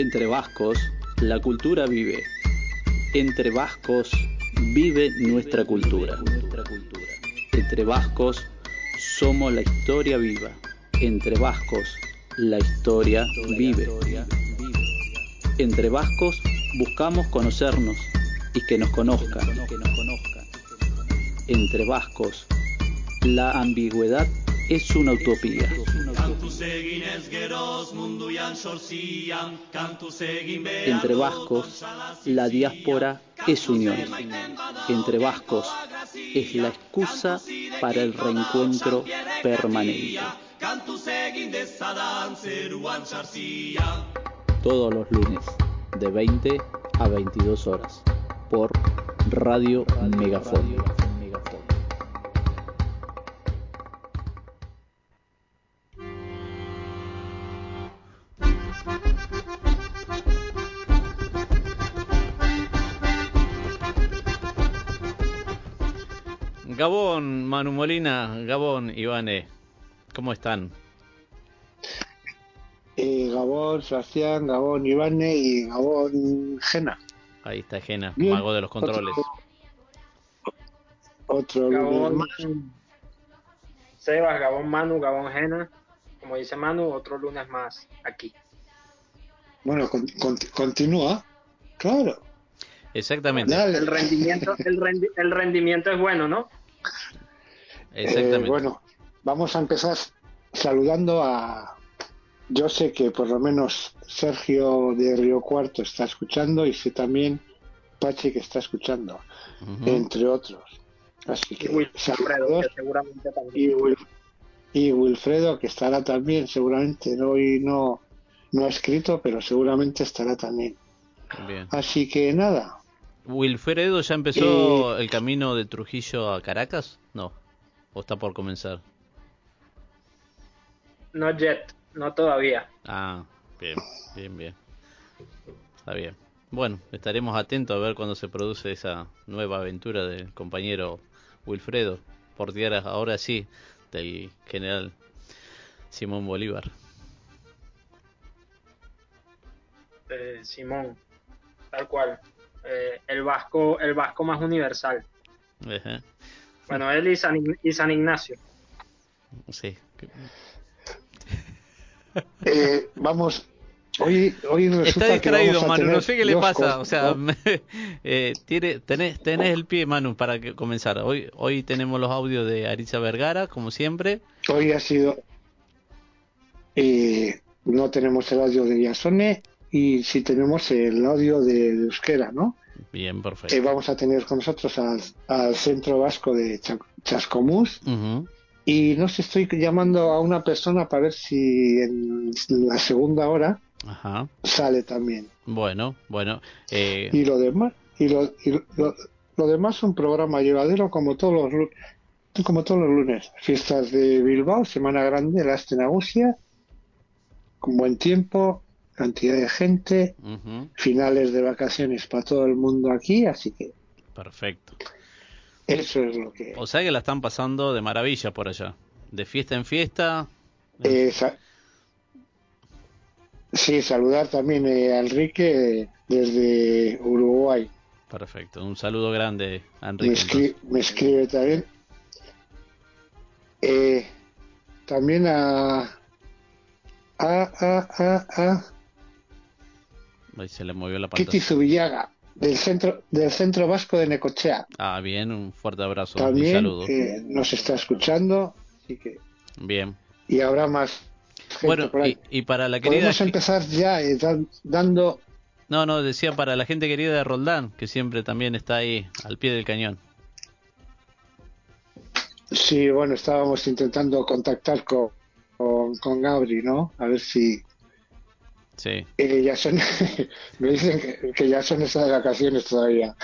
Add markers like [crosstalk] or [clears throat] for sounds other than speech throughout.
Entre vascos, la cultura vive. Entre vascos, vive nuestra cultura. Entre vascos, somos la historia viva. Entre vascos, la historia vive. Entre vascos, buscamos conocernos y que nos conozcan. Entre vascos, la ambigüedad es una utopía. Entre vascos, la diáspora es unión. Entre vascos, es la excusa para el reencuentro permanente. Todos los lunes, de 20 a 22 horas, por Radio Megafon. Manu Molina, Gabón, Ivane, ¿cómo están? Eh, Gabón, Sebastián, Gabón, Ivane y Gabón, Jena. Ahí está Jena, mago de los controles. Otro, Gabón, Manu. Sebas, Gabón, Manu, Gabón, Jena. Como dice Manu, otro lunes más aquí. Bueno, continúa, claro. Exactamente. El rendimiento, el rendimiento es bueno, ¿no? Exactamente. Eh, bueno, vamos a empezar saludando a. Yo sé que por lo menos Sergio de Río Cuarto está escuchando y sé también Pachi que está escuchando, entre otros. Así que, Wilfredo, seguramente también. Y, Wilfredo, que estará también, seguramente. Hoy no, no ha escrito, pero seguramente estará también. Así que nada, ¿Wilfredo ya empezó el camino de Trujillo a Caracas? No. ¿O está por comenzar? No yet, no todavía. Ah, bien, bien, bien. Está bien. Bueno, estaremos atentos a ver cuando se produce esa nueva aventura del compañero Wilfredo, por tierra ahora sí, del general Simón Bolívar. Eh, Simón, tal cual. Eh, el vasco el vasco más universal. Bueno, él y San, Ignacio. Sí. Eh, vamos, hoy, hoy Está distraído, Manu, no sé qué le pasa. O sea, [laughs] eh, tiene, tenés, tenés el pie, Manu, para que comenzar. Hoy, hoy tenemos los audios de Aritza Vergara, como siempre. Hoy ha sido. no tenemos el audio de Yasone y si tenemos el audio de Euskera, ¿no? Bien, perfecto. Eh, vamos a tener con nosotros al, Centro Vasco de Chascomús. Y no sé, estoy llamando a una persona para ver si en la segunda hora sale también. Bueno, bueno. Eh... Y lo demás, y lo, lo, demás es un programa llevadero como todos los como todos los lunes. Fiestas de Bilbao, Semana Grande, la Astenagusia, con buen tiempo, cantidad de gente, finales de vacaciones para todo el mundo aquí, así que... Perfecto. Eso es lo que... O sea que la están pasando de maravilla por allá, de fiesta en fiesta. sí, saludar también a Enrique desde Uruguay. Perfecto, un saludo grande a Enrique. Me, escribe también. Eh, también a, a, a, a, a Ahí se le movió la pantalla. Kitty Zubillaga, del centro, del centro vasco de Necochea. Ah, bien, un fuerte abrazo. También, un saludo. Eh, nos está escuchando, así que. Bien. Y habrá más. Gente bueno, por ahí. Y, para la querida. Podemos empezar ya eh, dando. No, no, decía para la gente querida de Roldán, que siempre también está ahí al pie del cañón. Sí, bueno, estábamos intentando contactar con, con, con Gabri, ¿no? A ver si, Sí. Eh, ya son, [laughs] me dicen que, ya son esas vacaciones todavía.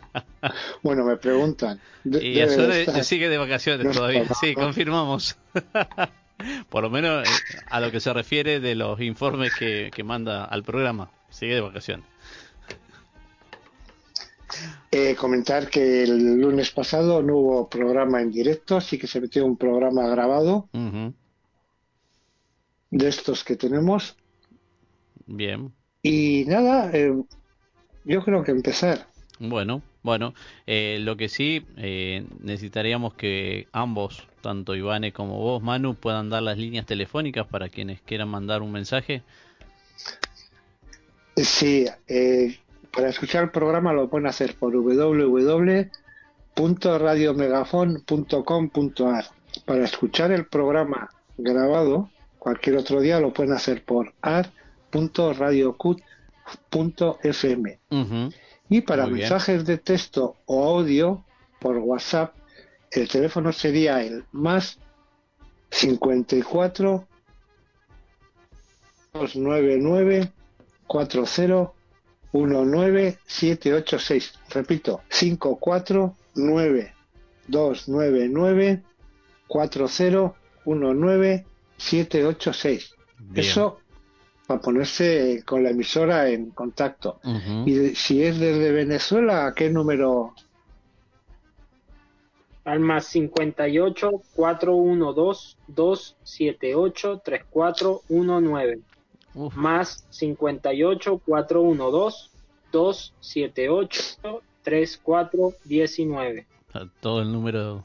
[laughs] bueno, me preguntan. y ya sigue de vacaciones todavía. Sí, confirmamos. [laughs] Por lo menos eh, a lo que se refiere de los informes que, que manda al programa. Sigue de vacaciones. Eh, comentar que el lunes pasado no hubo programa en directo, así que se metió un programa grabado de estos que tenemos Bien. Y nada, eh, yo creo que empezar. Bueno, bueno, eh, lo que sí eh, necesitaríamos que ambos, tanto Ivane como vos, Manu, puedan dar las líneas telefónicas para quienes quieran mandar un mensaje. Sí, eh, para escuchar el programa lo pueden hacer por www.radiomegafon.com.ar. Para escuchar el programa grabado cualquier otro día lo pueden hacer por ar.radiocut.fm. Y para mensajes de texto o audio por WhatsApp, el teléfono sería el más 54 299 40 19786. Repito, 549 299 40 786. Eso para ponerse con la emisora en contacto. Y si es desde Venezuela, ¿a qué número? Al más 58 412 278 3419. Más 58 412 278 3419. Todo el número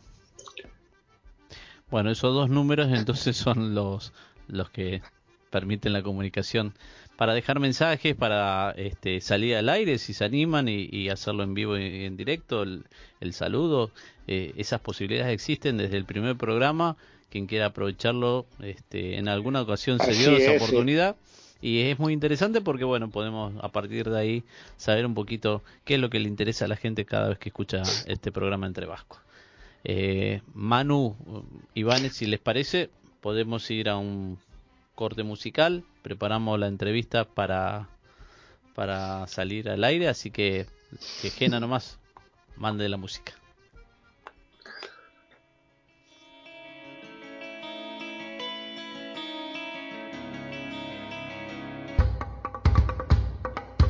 bueno, esos dos números [laughs] entonces son los, los que permiten la comunicación para dejar mensajes, para este, salir al aire si se animan y, hacerlo en vivo y en directo, el, saludo, eh, esas posibilidades existen desde el primer programa, quien quiera aprovecharlo, este, en alguna ocasión se dio esa oportunidad. Y es muy interesante porque, bueno, podemos a partir de ahí saber un poquito qué es lo que le interesa a la gente cada vez que escucha este programa entre vascos. Eh, Manu, Iván, si les parece, podemos ir a un corte musical. Preparamos la entrevista para, para salir al aire, así que que Gena nomás mande la música.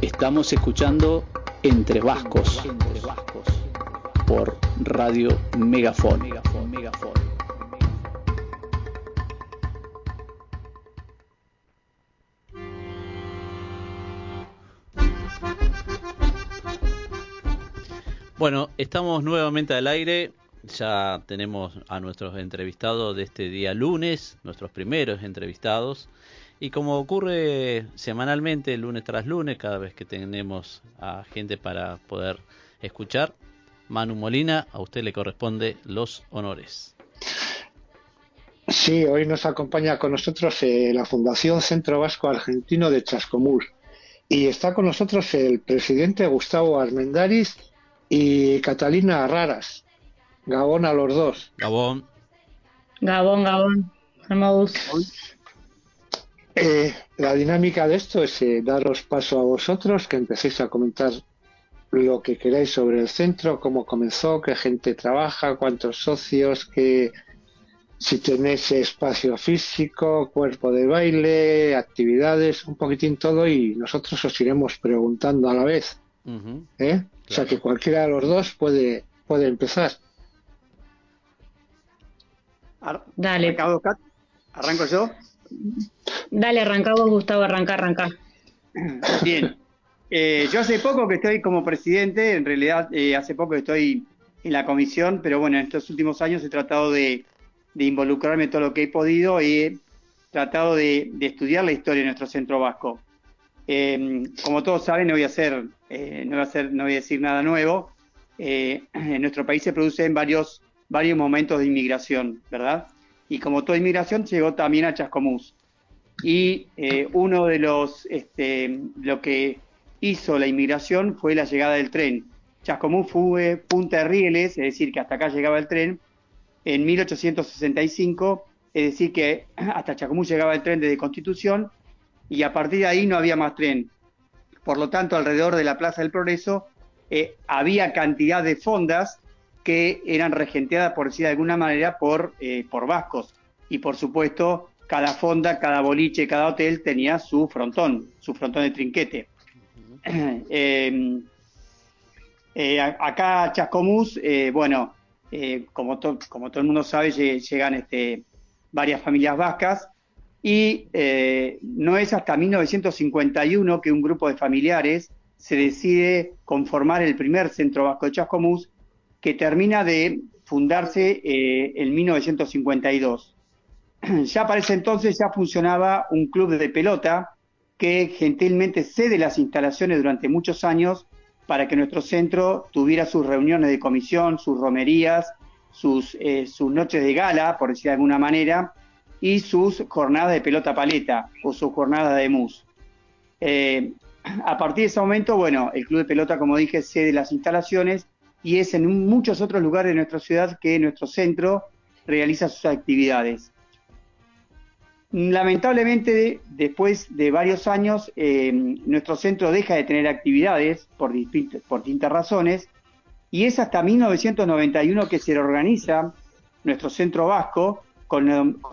Estamos escuchando Entre Vascos. Entre Vascos por Radio Megafon. Bueno, estamos nuevamente al aire. Ya tenemos a nuestros entrevistados de este día lunes, nuestros primeros entrevistados. Y como ocurre semanalmente, lunes tras lunes, cada vez que tenemos a gente para poder escuchar, Manu Molina, a usted le corresponde los honores. Sí, hoy nos acompaña con nosotros eh, la Fundación Centro Vasco Argentino de Chascomús y está con nosotros el presidente Gustavo Armendaris y Catalina Raras. Gabón a los dos. Gabón. Gabón, Gabón. Eh, la dinámica de esto es eh, daros paso a vosotros, que empecéis a comentar lo que queráis sobre el centro, cómo comenzó, qué gente trabaja, cuántos socios, qué, si tenéis espacio físico, cuerpo de baile, actividades, un poquitín todo y nosotros os iremos preguntando a la vez. ¿eh? O sea que cualquiera de los dos puede, puede empezar. Dale. ¿Arranco yo? Dale, arrancamos, Gustavo, arranca, arranca. [clears throat] Bien. Eh, yo hace poco que estoy como presidente, en realidad eh, hace poco que estoy en la comisión, pero bueno, en estos últimos años he tratado de, involucrarme en todo lo que he podido y he tratado de, estudiar la historia de nuestro centro vasco. Em, como todos saben, no voy a hacer, eh, no voy a hacer, no voy a decir nada nuevo. [clears throat] en nuestro país se producen varios, varios momentos de inmigración, ¿verdad? Y como toda inmigración llegó también a Chascomús. Y uno de los, este, lo que hizo la inmigración fue la llegada del tren. Chascomús fue punta de rieles, es decir, que hasta acá llegaba el tren, en 1865, es decir, que [clears throat] hasta Chascomús llegaba el tren desde Constitución y a partir de ahí no había más tren. Por lo tanto, alrededor de la Plaza del Progreso eh, había cantidad de fondas que eran regenteadas, por decir de alguna manera, por, eh, por vascos. Y por supuesto, cada fonda, cada boliche, cada hotel tenía su frontón, su frontón de trinquete. Em, [clears throat] eh, acá Chascomús, eh, bueno, eh, como, como todo el mundo sabe, llegan este, varias familias vascas y eh, no es hasta 1951 que un grupo de familiares se decide conformar el primer centro vasco de Chascomús, que termina de fundarse eh, en 1952. [clears throat] Ya para ese entonces ya funcionaba un club de pelota que gentilmente cede las instalaciones durante muchos años para que nuestro centro tuviera sus reuniones de comisión, sus romerías, sus, eh, sus noches de gala, por decir de alguna manera, y sus jornadas de pelota paleta o sus jornadas de mus. Eh, a partir de ese momento, bueno, el club de pelota, como dije, cede las instalaciones y es en muchos otros lugares de nuestra ciudad que nuestro centro realiza sus actividades. Lamentablemente, después de varios años, eh, nuestro centro deja de tener actividades por, por distintas razones y es hasta 1991 que se reorganiza nuestro centro vasco con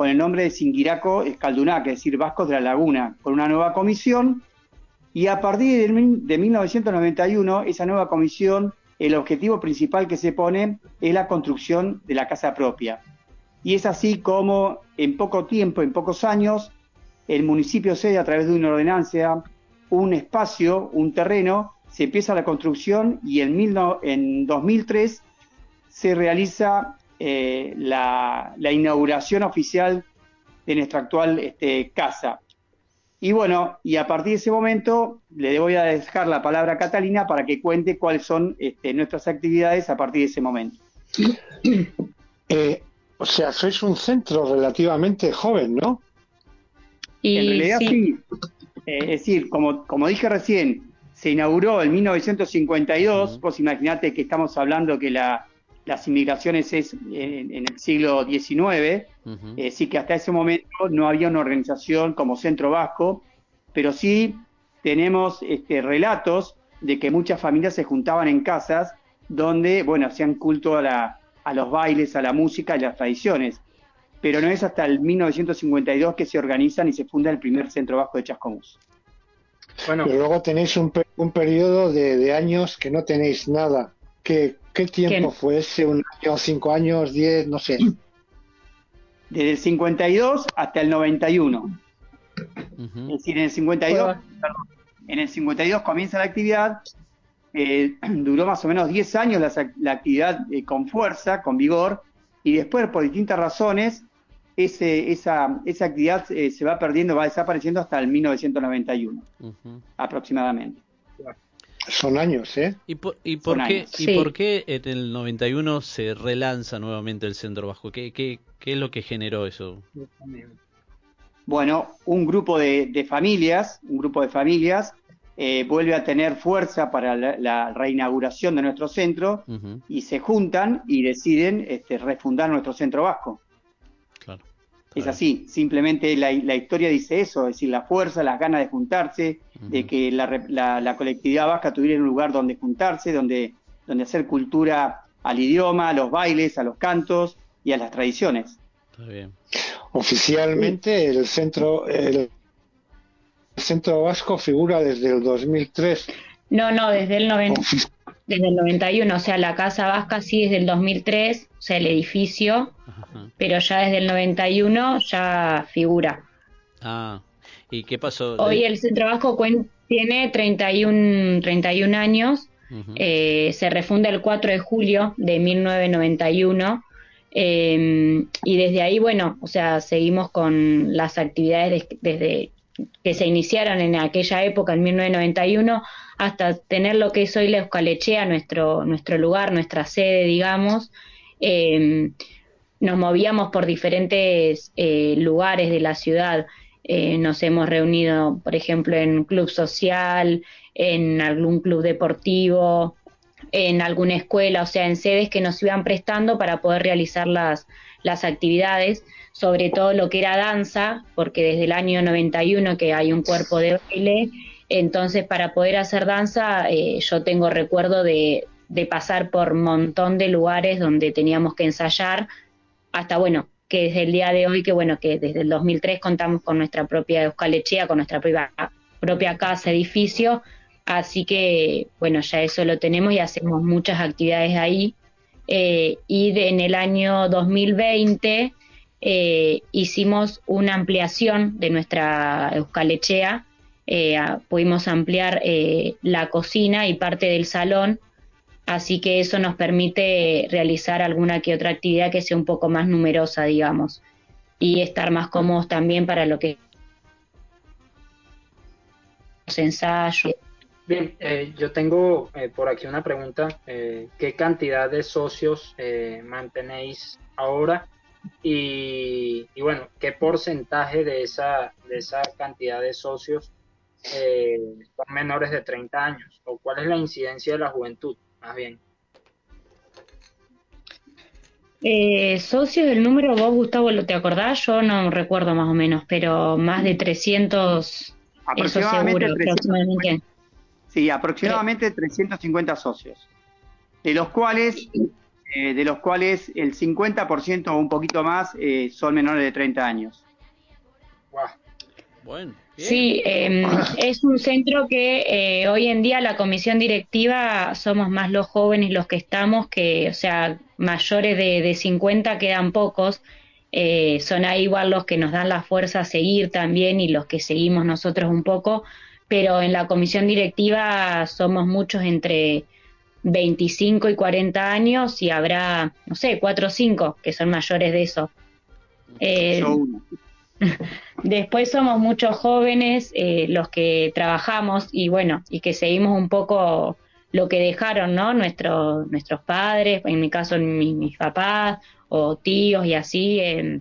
el, nombre de Singuiraco Escaldunac, es decir, Vascos de la Laguna, con una nueva comisión. Y a partir de, de 1991, esa nueva comisión, el objetivo principal que se pone es la construcción de la casa propia. Y es así como en poco tiempo, en pocos años, el municipio cede a través de una ordenanza un espacio, un terreno, se empieza la construcción y en, mil en 2003 se realiza eh, la, inauguración oficial de nuestra actual este, casa. Y bueno, y a partir de ese momento le voy a dejar la palabra a Catalina para que cuente cuáles son este, nuestras actividades a partir de ese momento. [clears throat] Eh, o sea, sois un centro relativamente joven, ¿no? en realidad sí. Eh, es decir, como, como dije recién, se inauguró en 1952, vos imaginate que estamos hablando que la, las inmigraciones es en, el siglo XIX, uh sí que hasta ese momento no había una organización como Centro Vasco, pero sí tenemos este, relatos de que muchas familias se juntaban en casas donde, bueno, hacían culto a, la, a los bailes, a la música y las tradiciones. Pero no es hasta el 1952 que se organizan y se funda el primer Centro Vasco de Chascomús. Bueno, pero luego tenéis un, un periodo de, de años que no tenéis nada. ¿Qué, qué tiempo fue ese? ¿Un año, cinco años, diez? No sé. Desde el 52 hasta el 91. Es decir, en el 52, en el 52 comienza la actividad, eh, [clears throat] duró más o menos 10 años la, actividad eh, con fuerza, con vigor, y después, por distintas razones, ese, esa, esa actividad eh, se va perdiendo, va desapareciendo hasta el 1991, aproximadamente. Son años, ¿eh? ¿Y por, y por qué, ¿y por qué en el 91 se relanza nuevamente el Centro Vasco? ¿Qué, qué, qué es lo que generó eso? Bueno, un grupo de, familias, un grupo de familias eh, vuelve a tener fuerza para la, reinauguración de nuestro centro y se juntan y deciden este, refundar nuestro centro vasco. Es así, simplemente la, historia dice eso, es decir, la fuerza, las ganas de juntarse, de que la, colectividad vasca tuviera un lugar donde juntarse, donde, donde hacer cultura al idioma, a los bailes, a los cantos y a las tradiciones. Está bien. Oficialmente el centro, el, centro vasco figura desde el 2003. No, no, desde el 90, desde el 91, o sea, la Casa Vasca sí desde el 2003, o sea, el edificio, pero ya desde el 91 ya figura. Ah, ¿y qué pasó? Hoy el Centro Vasco tiene 31, 31 años, eh, se refunda el 4 de julio de 1991. Em, y desde ahí, bueno, o sea, seguimos con las actividades desde que se iniciaron en aquella época, en 1991, hasta tener lo que es hoy la Eucalechea, nuestro, nuestro lugar, nuestra sede, digamos. Eh, nos movíamos por diferentes eh, lugares de la ciudad. Eh, nos hemos reunido, por ejemplo, en club social, en algún club deportivo, en alguna escuela, o sea, en sedes que nos iban prestando para poder realizar las, las actividades, sobre todo lo que era danza, porque desde el año 91 que hay un cuerpo de baile, entonces para poder hacer danza eh, yo tengo recuerdo de, pasar por un montón de lugares donde teníamos que ensayar, hasta bueno, que desde el día de hoy, que bueno, que desde el 2003 contamos con nuestra propia Euskalechea, con nuestra propia, propia casa, edificio, así que bueno, ya eso lo tenemos y hacemos muchas actividades ahí. Eh, y en el año 2020 hicimos una ampliación de nuestra Euskalechea, pudimos ampliar la cocina y parte del salón, así que eso nos permite realizar alguna que otra actividad que sea un poco más numerosa, digamos, y estar más cómodos también para lo que los ensayos. Bien, eh, yo tengo eh, por aquí una pregunta. Eh, ¿Qué cantidad de socios mantenéis ahora? Y, bueno, ¿qué porcentaje de esa, de esa cantidad de socios son menores de 30 años? ¿O cuál es la incidencia de la juventud, más bien? socios, el número vos, Gustavo, ¿lo te acordás? Yo no recuerdo más o menos, pero más de 300 Aproximadamente, Sí, aproximadamente 350 socios, de los cuales, eh, de los cuales el 50% o un poquito más eh, son menores de 30 años. Bueno, sí, em, es un centro que eh, hoy en día la comisión directiva somos más los jóvenes los que estamos, que, o sea, mayores de, de 50 quedan pocos. Eh, son ahí igual los que nos dan la fuerza a seguir también y los que seguimos nosotros un poco, pero en la comisión directiva somos muchos entre 25 y 40 años y habrá, no sé, 4 o 5 que son mayores de eso. Eh, [laughs] después somos muchos jóvenes eh, los que trabajamos y bueno, y que seguimos un poco lo que dejaron, ¿no? Nuestros, nuestros padres, en mi caso mis papás o tíos y así, em,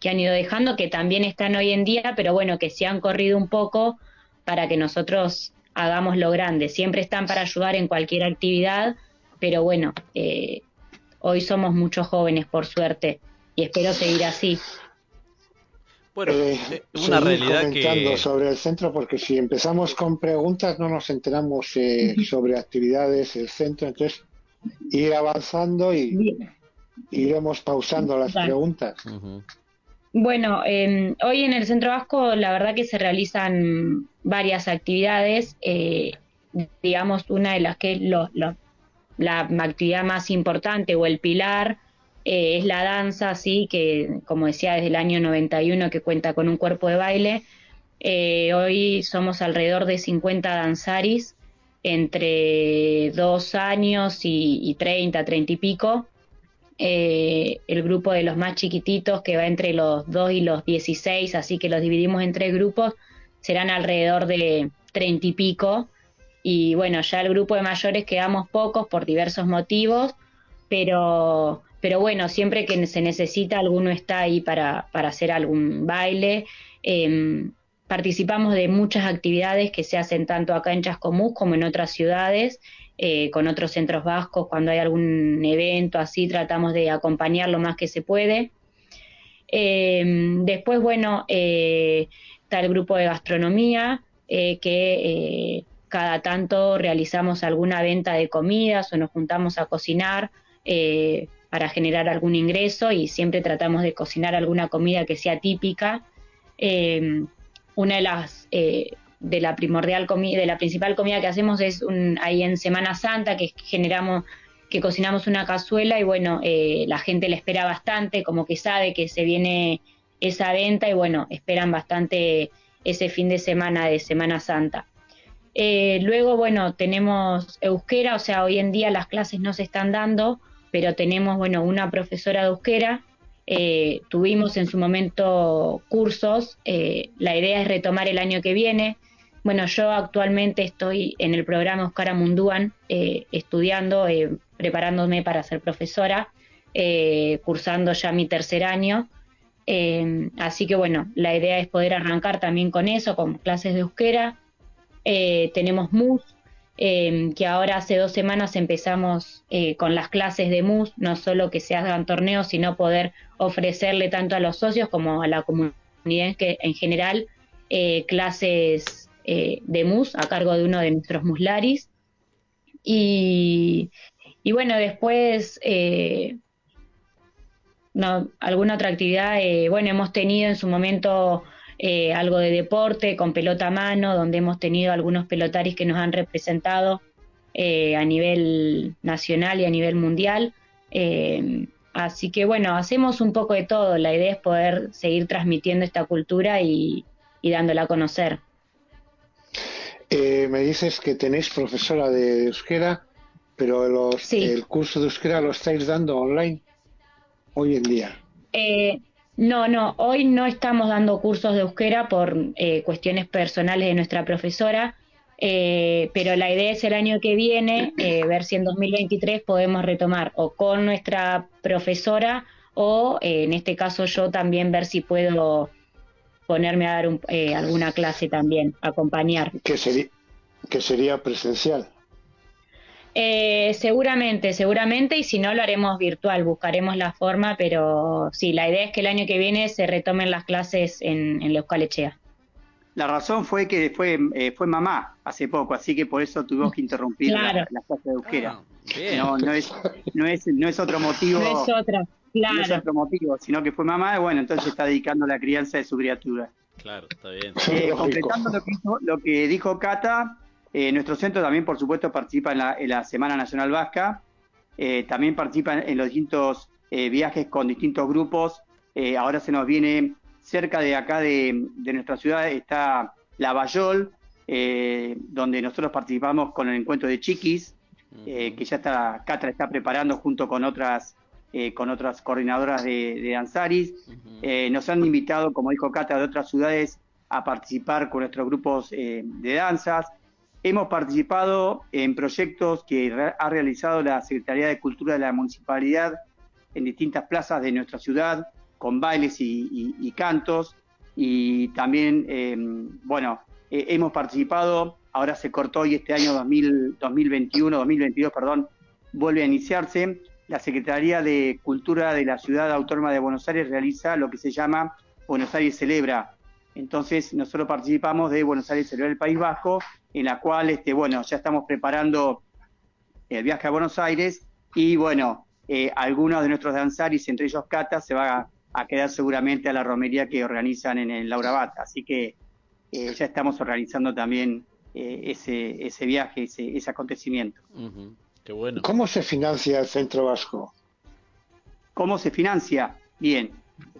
que han ido dejando, que también están hoy en día, pero bueno, que se han corrido un poco para que nosotros hagamos lo grande. Siempre están para ayudar en cualquier actividad, pero bueno, eh, hoy somos muchos jóvenes, por suerte, y espero seguir así. Bueno, eh, eh, una realidad comentando sobre el centro, porque si empezamos con preguntas no nos enteramos sobre actividades, el centro, entonces ir avanzando y, iremos pausando las preguntas. Bueno, em, hoy en el Centro Vasco la verdad que se realizan varias actividades. Eh, digamos, una de las que es la actividad más importante o el pilar eh, es la danza, sí, que como decía desde el año 91 que cuenta con un cuerpo de baile. Eh, hoy somos alrededor de 50 danzaris entre dos años y, y 30, 30 y pico. Eh, el grupo de los más chiquititos que va entre los 2 y los 16, así que los dividimos en tres grupos, serán alrededor de 30 y pico. Y bueno, ya el grupo de mayores quedamos pocos por diversos motivos, pero, pero bueno, siempre que se necesita, alguno está ahí para, para hacer algún baile. Em, participamos de muchas actividades que se hacen tanto acá en Chascomús como en otras ciudades eh, con otros centros vascos, cuando hay algún evento así, tratamos de acompañar lo más que se puede. Eh, después, bueno, eh, está el grupo de gastronomía, que cada tanto realizamos alguna venta de comidas o nos juntamos a cocinar para generar algún ingreso y siempre tratamos de cocinar alguna comida que sea típica. una de las de la primordial comida, de la principal comida que hacemos es un, ahí en Semana Santa, que generamos, que cocinamos una cazuela y bueno, eh, la gente le espera bastante, como que sabe que se viene esa venta y bueno, esperan bastante ese fin de semana de Semana Santa. Eh, luego, bueno, tenemos euskera, o sea, hoy en día las clases no se están dando, pero tenemos, bueno, una profesora de euskera eh, tuvimos en su momento cursos, la idea es retomar el año que viene, bueno, yo actualmente estoy en el programa Oscar Mundúan eh, estudiando, eh, preparándome para ser profesora, eh, cursando ya mi tercer año. así que bueno, la idea es poder arrancar también con eso, con clases de euskera. tenemos MUS, que ahora hace dos semanas empezamos con las clases de MUS, no solo que se hagan torneos, sino poder ofrecerle tanto a los socios como a la comunidad que, en general clases eh, de mus a cargo de uno de nuestros muslaris. Y, bueno, después eh, alguna otra actividad, eh, bueno, hemos tenido en su momento algo de deporte con pelota a mano, donde hemos tenido algunos pelotaris que nos han representado a nivel nacional y a nivel mundial. Así que bueno, hacemos un poco de todo. La idea es poder seguir transmitiendo esta cultura y, dándola a conocer. Eh, me dices que tenéis profesora de euskera, pero los, el curso de euskera lo estáis dando online hoy en día. Eh, no, no, hoy no estamos dando cursos de euskera por eh, cuestiones personales de nuestra profesora, eh, pero la idea es el año que viene eh, ver si en 2023 podemos retomar o con nuestra profesora o eh, en este caso yo también ver si puedo ponerme a dar alguna clase también, acompañar. ¿Qué sería, que sería presencial? seguramente, seguramente, y si no lo haremos virtual, buscaremos la forma, pero sí, la idea es que el año que viene se retomen las clases en, en la Euskal la razón fue que fue, eh, fue mamá hace poco, así que por eso tuvimos que interrumpir la, clase de euskera. Ah, no, no, es, no, es, no es otro motivo. No es otra, claro. No es otro motivo, sino que fue mamá y bueno, entonces está dedicando la crianza de su criatura. Claro, está bien. Eh, completando lo que, lo que dijo Cata, eh, nuestro centro también, por supuesto, participa en la, en la Semana Nacional Vasca, también participa en los distintos viajes con distintos grupos. ahora se nos viene cerca de acá de, nuestra ciudad está Lavallol, eh, donde nosotros participamos con el encuentro de Chiquis, eh, que ya está, Catra está preparando junto con otras eh, con otras coordinadoras de, de Ansaris. nos han invitado, como dijo Cata, de otras ciudades a participar con nuestros grupos de danzas. Hemos participado en proyectos que ha realizado la Secretaría de Cultura de la Municipalidad en distintas plazas de nuestra ciudad, con bailes y, cantos. Y también, em, bueno, hemos participado, ahora se cortó y este año 2021, 2022, perdón, vuelve a iniciarse. La Secretaría de Cultura de la Ciudad Autónoma de Buenos Aires realiza lo que se llama Buenos Aires Celebra. Entonces, nosotros participamos de Buenos Aires Celebra del País Vasco, en la cual, este, bueno, ya estamos preparando el viaje a Buenos Aires y, bueno, eh, algunos de nuestros danzaris, entre ellos Cata, se va a quedar seguramente a la romería que organizan en el Laura Bata. Así que eh, ya estamos organizando también eh, ese, ese viaje, ese, ese acontecimiento. Qué bueno. ¿Cómo se financia el Centro Vasco? ¿Cómo se financia? Bien.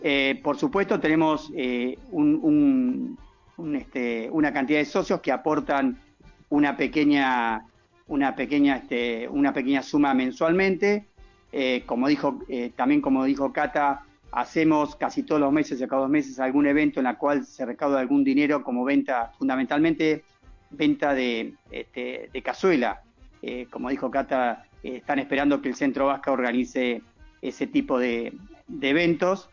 Eh, por supuesto, tenemos un, un, este, una cantidad de socios que aportan una pequeña, una pequeña, este, una pequeña suma mensualmente. como dijo, también como dijo Cata, hacemos casi todos los meses, cada dos meses, algún evento en la cual se recauda algún dinero como venta, fundamentalmente venta de, este, de cazuela. Eh, como dijo Cata, eh, están esperando que el Centro Vasca organice ese tipo de, eventos.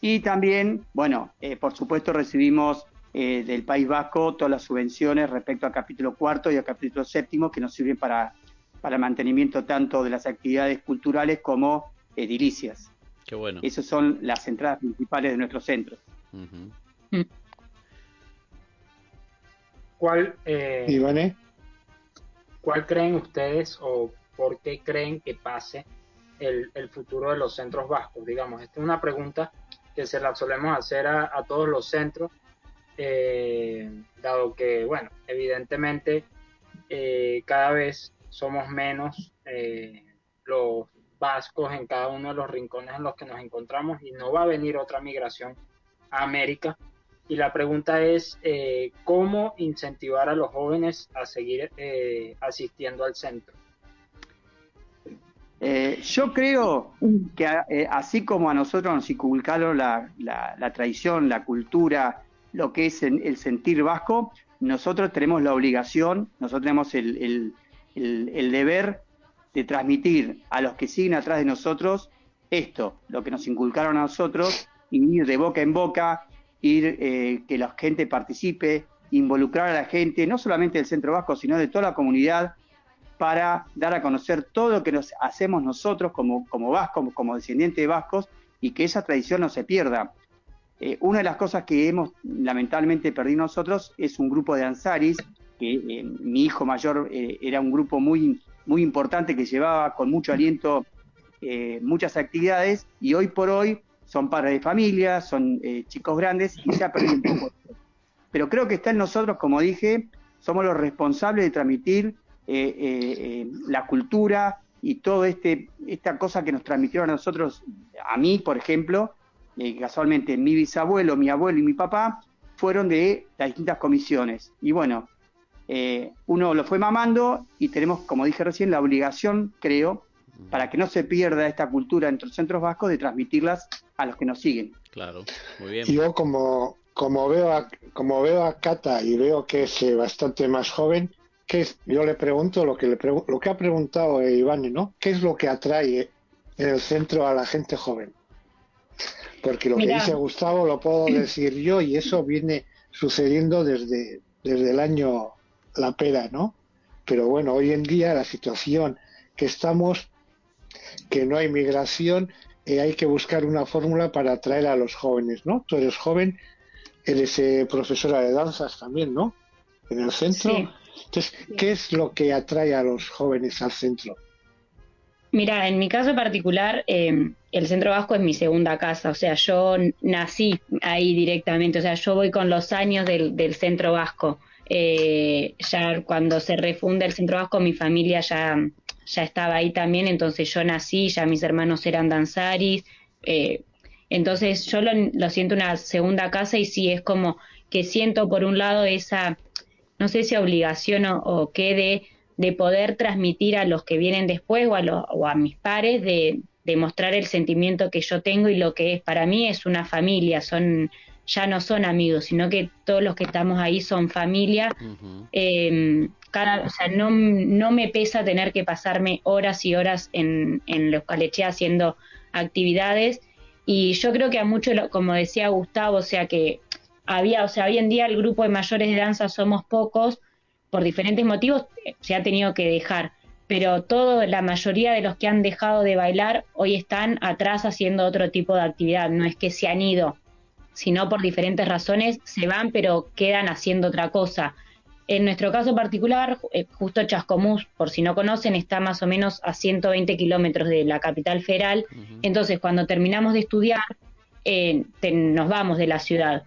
Y también, bueno, eh, por supuesto recibimos del País Vasco todas las subvenciones respecto al capítulo cuarto y al capítulo séptimo que nos sirven para, para el mantenimiento tanto de las actividades culturales como edilicias. Qué bueno. Esas son las entradas principales de nuestro centro. ¿Cuál, eh, ¿Cuál creen ustedes o por qué creen que pase el, futuro de los centros vascos? Digamos, esta es una pregunta que se la solemos hacer a, todos los centros, eh, dado que, bueno, evidentemente eh, cada vez somos menos los vascos en cada uno de los rincones en los que nos encontramos y no va a venir otra migración a América. Y la pregunta es, eh, ¿cómo incentivar a los jóvenes a seguir eh, asistiendo al centro? Eh, yo creo que así como a nosotros nos inculcaron la, tradición, la cultura, lo que es el, sentir vasco, nosotros tenemos la obligación, nosotros tenemos el, el deber de transmitir a los que siguen atrás de nosotros esto, lo que nos inculcaron a nosotros, y ir de boca en boca, ir eh, que la gente participe, involucrar a la gente, no solamente del Centro Vasco, sino de toda la comunidad, para dar a conocer todo lo que nos hacemos nosotros como, como vascos, como, descendientes de vascos, y que esa tradición no se pierda. Eh, una de las cosas que hemos lamentablemente perdido nosotros es un grupo de ansaris, que eh, mi hijo mayor era un grupo muy muy importante que llevaba con mucho aliento eh, muchas actividades y hoy por hoy son padres de familia, son eh, chicos grandes y se ha perdido un poco. Pero creo que está en nosotros, como dije, somos los responsables de transmitir eh, la cultura, y todo este esta cosa que nos transmitieron a nosotros, a mí, por ejemplo, eh, casualmente mi bisabuelo, mi abuelo y mi papá fueron de las distintas comisiones. Y bueno, eh, uno lo fue mamando y tenemos, como dije recién, la obligación, creo, para que no se pierda esta cultura entre los centros vascos de transmitirlas a los que nos siguen. Claro, muy bien. Yo como, como veo a, como veo a Cata y veo que es eh, bastante más joven, ¿qué es? yo le pregunto lo que le lo que ha preguntado Iván, ¿no? ¿Qué es lo que atrae en el centro a la gente joven? Porque lo que dice Gustavo lo puedo [clears throat] decir yo y eso viene sucediendo desde, desde el año la pera, ¿no? Pero bueno, hoy en día la situación que estamos, que no hay migración, eh, hay que buscar una fórmula para atraer a los jóvenes, ¿no? Tú eres joven, eres eh, profesora de danzas también, ¿no? En el centro. Entonces, ¿qué es lo que atrae a los jóvenes al centro? Mira, en mi caso particular, eh, el Centro Vasco es mi segunda casa, o sea, yo nací ahí directamente, o sea, yo voy con los años del, Centro Vasco. Eh, ya cuando se refunda el Centro Vasco, mi familia ya, ya estaba ahí también, entonces yo nací, ya mis hermanos eran danzaris, eh, entonces yo lo, lo siento una segunda casa y sí es como que siento por un lado esa, no sé si obligación o, o qué de de poder transmitir a los que vienen después o a, o a mis pares de, de, mostrar el sentimiento que yo tengo y lo que es para mí es una familia, son ya no son amigos, sino que todos los que estamos ahí son familia. Em, o sea, no, no me pesa tener que pasarme horas y horas en, en los caleché haciendo actividades. Y yo creo que a muchos, como decía Gustavo, o sea que había, o sea, hoy en día el grupo de mayores de danza somos pocos, por diferentes motivos se ha tenido que dejar, pero todo, la mayoría de los que han dejado de bailar hoy están atrás haciendo otro tipo de actividad, no es que se han ido, sino por diferentes razones se van pero quedan haciendo otra cosa. En nuestro caso particular, eh, justo Chascomús, por si no conocen, está más o menos a 120 kilómetros de la capital federal. Entonces, cuando terminamos de estudiar, eh, nos vamos de la ciudad.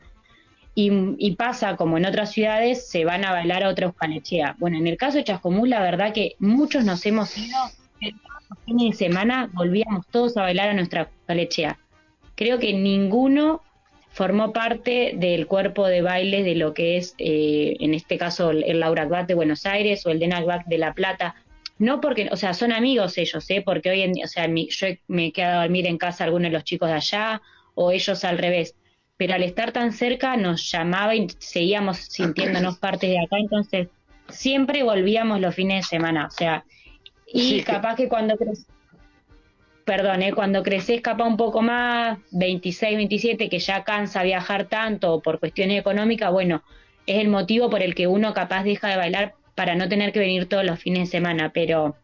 Y, pasa como en otras ciudades, se van a bailar a otra Euskalechea. Bueno, en el caso de Chascomús, la verdad que muchos nos hemos ido, los fines de semana volvíamos todos a bailar a nuestra Euskalechea. Creo que ninguno formó parte del cuerpo de baile de lo que es, eh, en este caso, el Laura Agbak de Buenos Aires o el Dena de La Plata. No porque, o sea, son amigos ellos, ¿eh? Porque hoy en día, o sea, yo me he quedado a dormir en casa algunos de los chicos de allá o ellos al revés pero al estar tan cerca nos llamaba y seguíamos sintiéndonos [coughs] parte de acá, entonces siempre volvíamos los fines de semana, o sea, y capaz que cuando perdón, ¿eh? cuando creces capaz un poco más, 26, 27, que ya cansa viajar tanto por cuestiones económicas, bueno, es el motivo por el que uno capaz deja de bailar para no tener que venir todos los fines de semana, pero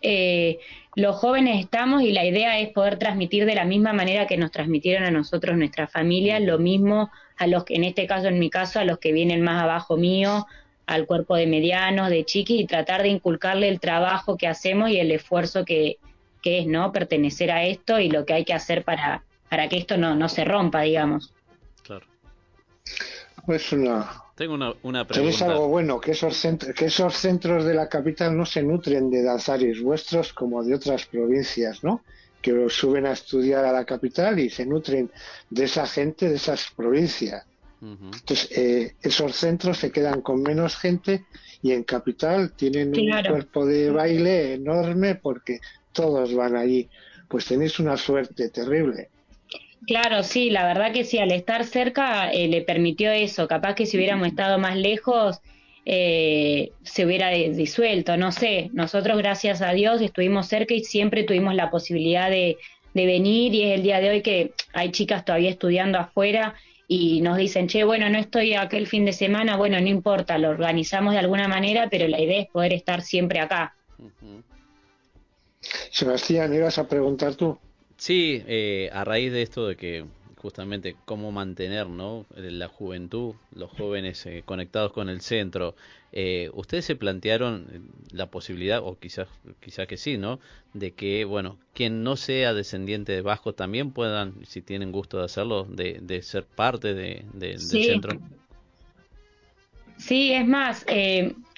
eh, los jóvenes estamos y la idea es poder transmitir de la misma manera que nos transmitieron a nosotros nuestra familia, lo mismo a los que, en este caso, en mi caso, a los que vienen más abajo mío, al cuerpo de medianos, de chiquis, y tratar de inculcarle el trabajo que hacemos y el esfuerzo que, que es, ¿no? Pertenecer a esto y lo que hay que hacer para, para que esto no, no se rompa, digamos. Claro. Pues una, tengo una, una pregunta. Es algo bueno, que esos, centros, que esos centros de la capital no se nutren de danzaris vuestros como de otras provincias, ¿no? Que suben a estudiar a la capital y se nutren de esa gente de esas provincias. Entonces, eh, esos centros se quedan con menos gente y en capital tienen un cuerpo de baile enorme porque todos van allí. Pues tenéis una suerte terrible. Claro, sí, la verdad que sí, al estar cerca eh, le permitió eso. Capaz que si hubiéramos estado más lejos eh, se hubiera disuelto, no sé. Nosotros, gracias a Dios, estuvimos cerca y siempre tuvimos la posibilidad de, de venir y es el día de hoy que hay chicas todavía estudiando afuera y nos dicen, che, bueno, no estoy aquel fin de semana, bueno, no importa, lo organizamos de alguna manera, pero la idea es poder estar siempre acá. Sebastián, ¿ibas a preguntar tú? Sí, eh, a raíz de esto de que justamente cómo mantener ¿no? la juventud, los jóvenes eh, conectados con el centro. Eh, ¿Ustedes se plantearon la posibilidad, o quizás, quizás que sí, ¿no? de que, bueno, quien no sea descendiente de Vasco también puedan, si tienen gusto de hacerlo, de, de ser parte de, del centro? Sí, es más,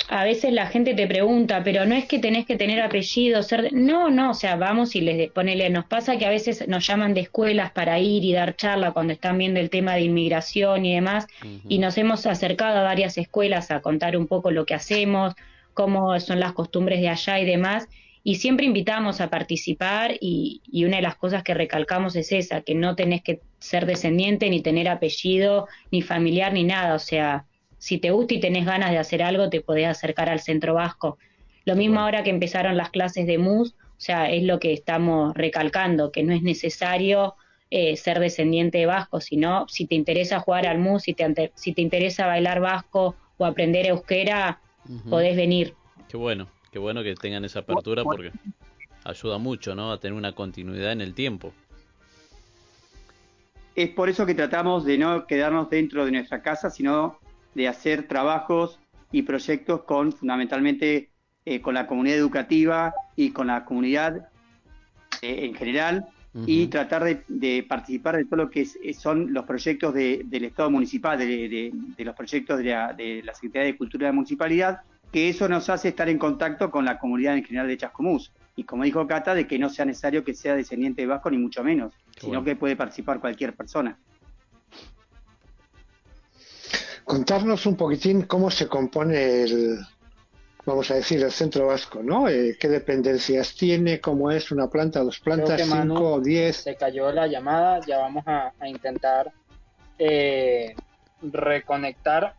a veces la gente te pregunta, pero no es que tenés que tener apellido, ser... No, no, o sea, vamos y les ponele, nos pasa que a veces nos llaman de escuelas para ir y dar charla cuando están viendo el tema de inmigración y demás, y nos hemos acercado a varias escuelas a contar un poco lo que hacemos, cómo son las costumbres de allá y demás, y siempre invitamos a participar y, y, una de las cosas que recalcamos es esa, que no tenés que ser descendiente, ni tener apellido, ni familiar, ni nada. O sea, si te gusta y tenés ganas de hacer algo, te podés acercar al centro vasco. Lo mismo ahora que empezaron las clases de MUS, o sea, es lo que estamos recalcando, que no es necesario eh, ser descendiente de vasco, sino si te interesa jugar al MUS, si te, si te interesa bailar vasco o aprender euskera, podés venir. Qué bueno. Qué bueno que tengan esa apertura porque ayuda mucho, ¿no? A tener una continuidad en el tiempo. Es por eso que tratamos de no quedarnos dentro de nuestra casa, sino de hacer trabajos y proyectos con fundamentalmente eh, con la comunidad educativa y con la comunidad eh, en general y tratar de, participar de todo lo que son los proyectos del Estado municipal, de, los proyectos de la, de la Secretaría de Cultura de la Municipalidad que eso nos hace estar en contacto con la comunidad en general de Chascomús. Y como dijo Cata, de que no sea necesario que sea descendiente de Vasco, ni mucho menos, sino que puede participar cualquier persona. Contarnos un poquitín cómo se compone el, vamos a decir, el centro vasco, ¿no? Eh, ¿Qué dependencias tiene? ¿Cómo es? ¿Una planta, dos plantas, cinco, diez? Se cayó la llamada, ya vamos a, intentar eh, reconectar.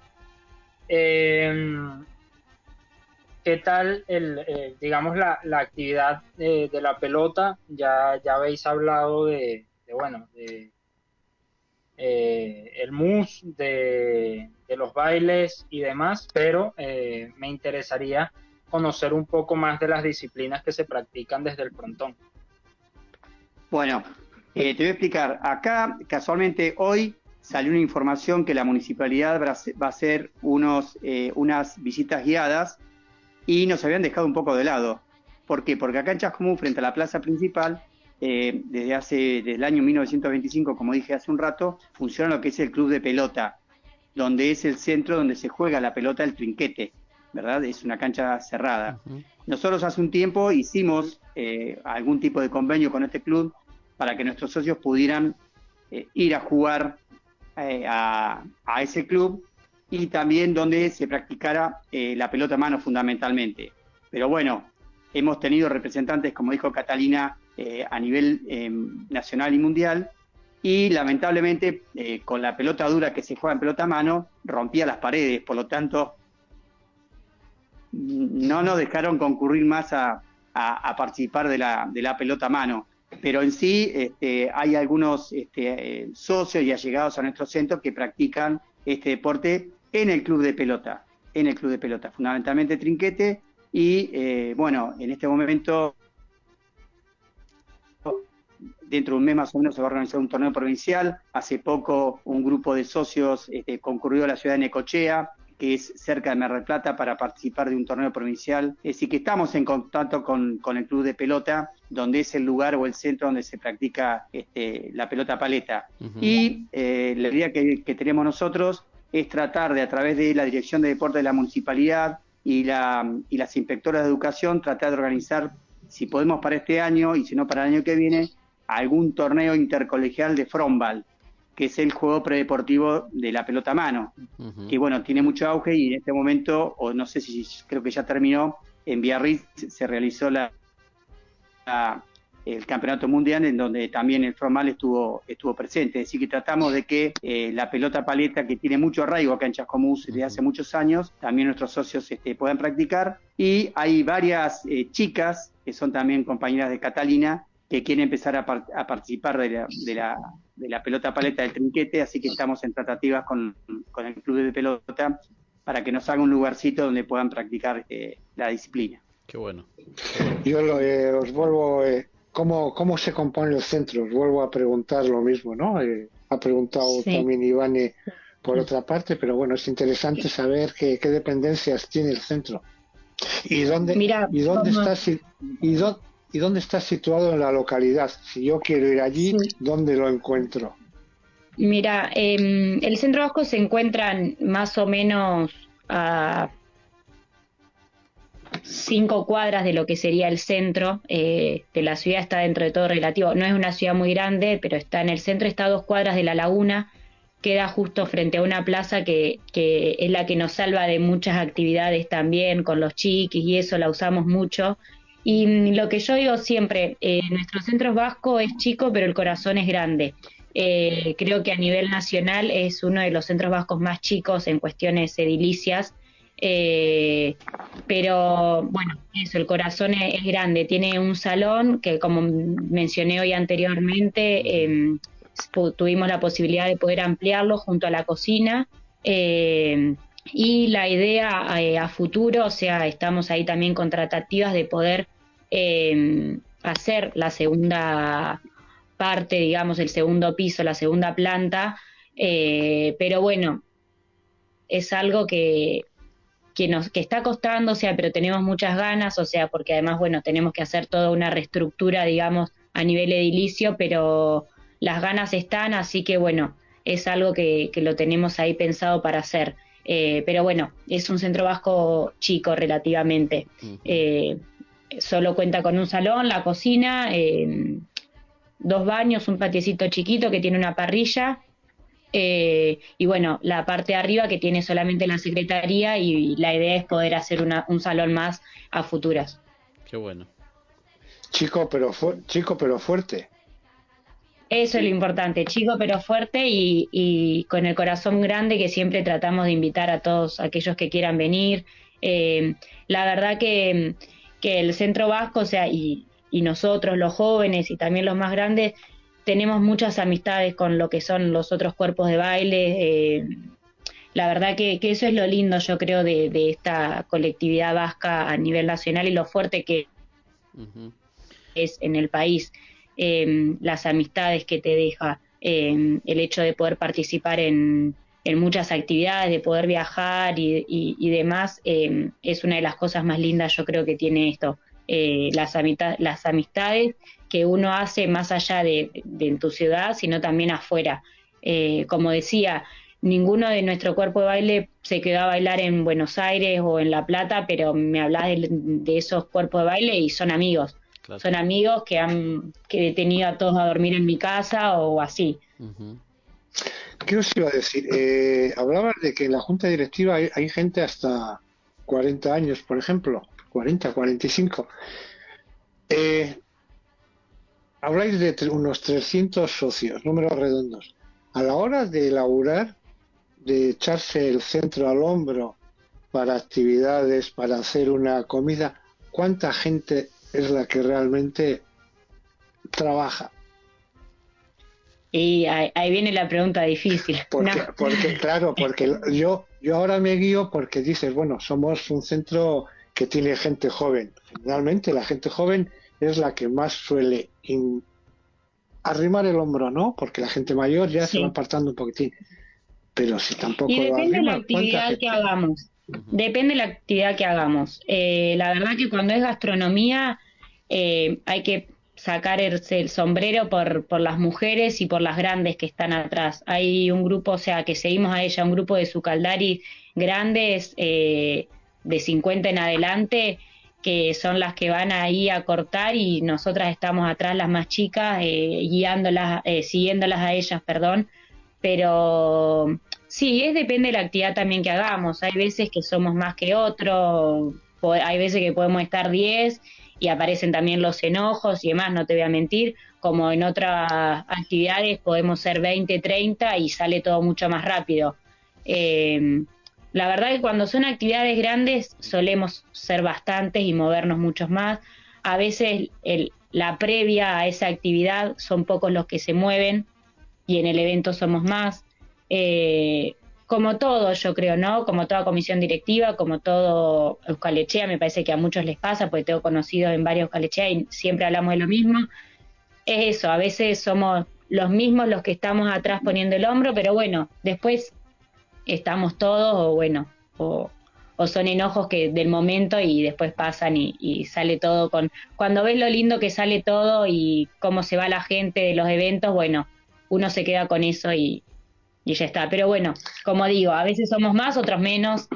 Eh, ¿Qué tal, el, eh, digamos, la, la actividad de, la pelota? Ya, ya habéis hablado de, bueno, de eh, el mus, de, los bailes y demás, pero eh, me interesaría conocer un poco más de las disciplinas que se practican desde el frontón. Bueno, te voy a explicar. Acá, casualmente, hoy salió una información que la municipalidad va a hacer unos, unas visitas guiadas y nos habían dejado un poco de lado. ¿Por qué? Porque acá en Chascomú, frente a la plaza principal, eh, desde hace desde el año 1925, como dije hace un rato, funciona lo que es el club de pelota, donde es el centro donde se juega la pelota del trinquete, ¿verdad? Es una cancha cerrada. Nosotros hace un tiempo hicimos eh, algún tipo de convenio con este club para que nuestros socios pudieran eh, ir a jugar a, a ese club y también donde se practicara eh, la pelota a mano fundamentalmente. Pero bueno, hemos tenido representantes, como dijo Catalina, eh, a nivel eh, nacional y mundial, y lamentablemente con la pelota dura que se juega en pelota a mano, rompía las paredes, por lo tanto, no nos dejaron concurrir más a, participar de la, pelota a mano. Pero en sí este, hay algunos este, socios y allegados a nuestro centro que practican este deporte en el club de pelota, en el club de pelota, fundamentalmente trinquete. Y eh, bueno, en este momento dentro de un mes más o menos se va a organizar un torneo provincial. Hace poco un grupo de socios este, concurrió a la ciudad de Necochea, que es cerca de Mar del Plata, para participar de un torneo provincial. Es decir, que estamos en contacto con, el club de pelota, donde es el lugar o el centro donde se practica este, la pelota paleta. Y eh, la idea que, que tenemos nosotros es tratar de, a través de la Dirección de Deporte de la Municipalidad y, la, y las inspectoras de educación, tratar de organizar, si podemos para este año y si no para el año que viene, algún torneo intercolegial de frontball, que es el juego predeportivo de la pelota a mano, que bueno, tiene mucho auge y en este momento, o no sé si creo que ya terminó, en Biarritz se realizó la el campeonato mundial en donde también el formal estuvo estuvo presente. Es decir, que tratamos de que eh, la pelota paleta, que tiene mucho arraigo acá en Chascomús desde hace muchos años, también nuestros socios este, puedan practicar. Y hay varias eh, chicas que son también compañeras de Catalina que quieren empezar a, participar de la, de, la, de la, pelota paleta del trinquete, así que estamos en tratativas con, con, el club de pelota para que nos haga un lugarcito donde puedan practicar eh, la disciplina. Qué bueno. Yo os vuelvo ¿Cómo, ¿Cómo se compone el centro? Vuelvo a preguntar lo mismo, ¿no? Eh, ha preguntado también Ivane por otra parte, pero bueno, es interesante saber qué, qué dependencias tiene el centro. ¿Y dónde, y dónde está y, y dónde está situado en la localidad? Si yo quiero ir allí, ¿dónde lo encuentro? Mira, eh, el centro vasco se encuentra más o menos a cinco cuadras de lo que sería el centro eh, de la ciudad, está dentro de todo relativo. No es una ciudad muy grande, pero está en el centro, está a dos cuadras de la laguna, queda justo frente a una plaza que, que es la que nos salva de muchas actividades también, con los chiquis y eso la usamos mucho. Y lo que yo digo siempre, eh, nuestro centro vasco es chico, pero el corazón es grande. Eh, creo que a nivel nacional es uno de los centros vascos más chicos en cuestiones edilicias eh, pero bueno, eso, el corazón es, grande. Tiene un salón que, como mencioné hoy anteriormente, em, tuvimos la posibilidad de poder ampliarlo junto a la cocina. Em, y la idea eh, a futuro, o sea, estamos ahí también con tratativas de poder em, hacer la segunda parte, digamos, el segundo piso, la segunda planta. Eh, pero bueno, es algo que, que nos que está costando, o sea, pero tenemos muchas ganas, o sea, porque además, bueno, tenemos que hacer toda una reestructura, digamos, a nivel edilicio, pero las ganas están, así que bueno, es algo que, que lo tenemos ahí pensado para hacer. Eh, pero bueno, es un centro vasco chico relativamente. Eh, solo cuenta con un salón, la cocina, eh, dos baños, un patiecito chiquito que tiene una parrilla eh, y bueno, la parte de arriba que tiene solamente la secretaría y la idea es poder hacer una, un salón más a futuras. Qué bueno. Chico pero, chico pero fuerte. Eso es lo importante, chico pero fuerte y, y, con el corazón grande que siempre tratamos de invitar a todos aquellos que quieran venir. Eh, la verdad que, que, el Centro Vasco, o sea, y, y nosotros los jóvenes y también los más grandes, tenemos muchas amistades con lo que son los otros cuerpos de baile. Eh, la verdad que, eso es lo lindo, yo creo, de, esta colectividad vasca a nivel nacional y lo fuerte que es en el país, em, las amistades que te deja, em, el hecho de poder participar en, muchas actividades, de poder viajar y, demás, em, es una de las cosas más lindas, yo creo, que tiene esto. Eh, las, las amistades que uno hace más allá de, en tu ciudad, sino también afuera. Eh, como decía, ninguno de nuestro cuerpo de baile se quedó a bailar en Buenos Aires o en La Plata, pero me hablas de, esos cuerpos de baile y son amigos. Son amigos que han que he tenido a todos a dormir en mi casa o así. ¿Qué os iba a decir? Eh, hablabas de que en la junta directiva hay, gente hasta 40 años, por ejemplo, 40, 45. Eh, habláis de unos 300 socios, números redondos. A la hora de elaborar, de echarse el centro al hombro para actividades, para hacer una comida, ¿cuánta gente es la que realmente trabaja? Y ahí, viene la pregunta difícil. Porque, claro, porque yo, yo ahora me guío porque dices, bueno, somos un centro que tiene gente joven. Generalmente la gente joven es la que más suele arrimar el hombro, ¿no? Porque la gente mayor ya se va apartando un poquitín. Pero si tampoco y depende de la actividad que hagamos. Depende de la actividad que hagamos. Eh, la verdad que cuando es gastronomía eh, hay que sacar el, sombrero por, por las mujeres y por las grandes que están atrás. Hay un grupo, o sea, que seguimos a ella, un grupo de Sucaldari grandes, eh, de 50 en adelante, que son las que van ahí a cortar y nosotras estamos atrás, las más chicas, eh, guiándolas, eh, siguiéndolas a ellas, perdón. Pero sí, es depende de la actividad también que hagamos. Hay veces que somos más que otros, hay veces que podemos estar 10 y aparecen también los enojos y demás, no te voy a mentir, como en otras actividades podemos ser 20, 30 y sale todo mucho más rápido. Eh, la verdad que cuando son actividades grandes solemos ser bastantes y movernos muchos más. A veces la previa a esa actividad son pocos los que se mueven y en el evento somos más. Eh, como todo, yo creo, ¿no? Como toda comisión directiva, como todo Euskalechea, me parece que a muchos les pasa, porque tengo conocido en varios Euskalechea y siempre hablamos de lo mismo. Es eso, a veces somos los mismos los que estamos atrás poniendo el hombro, pero bueno, después estamos todos o bueno, o, son enojos que del momento y después pasan y, sale todo con... Cuando ves lo lindo que sale todo y cómo se va la gente de los eventos, bueno, uno se queda con eso y, ya está. Pero bueno, como digo, a veces somos más, otros menos.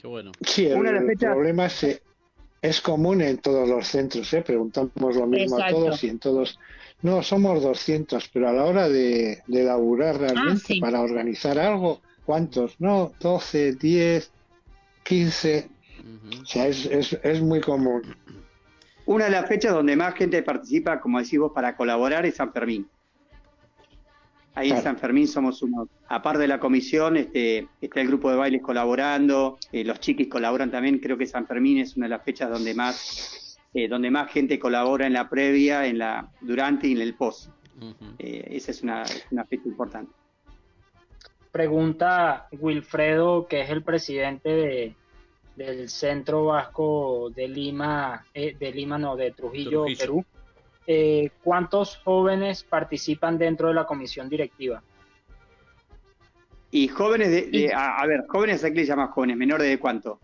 Qué bueno. Sí, el, problema es, es común en todos los centros, ¿eh? preguntamos lo mismo a todos y en todos. No, somos 200, pero a la hora de, de laburar ah, realmente para organizar algo, ¿cuántos? No, 12, 10, 15. O sea, es, es, es muy común. Una de las fechas donde más gente participa, como decís vos, para colaborar es San Fermín. Ahí en San Fermín somos uno. Aparte de la comisión, este, está el grupo de bailes colaborando, eh, los chiquis colaboran también. Creo que San Fermín es una de las fechas donde más, eh, donde más gente colabora en la previa, en la durante y en el post. Eh, esa es una, una fecha importante. Pregunta Wilfredo, que es el presidente del Centro Vasco de Lima, de Lima no, de Trujillo. Perú eh, ¿cuántos jóvenes participan dentro de la comisión directiva? Y jóvenes de, a, ver, jóvenes, ¿a qué le llamas jóvenes? ¿Menores de cuánto?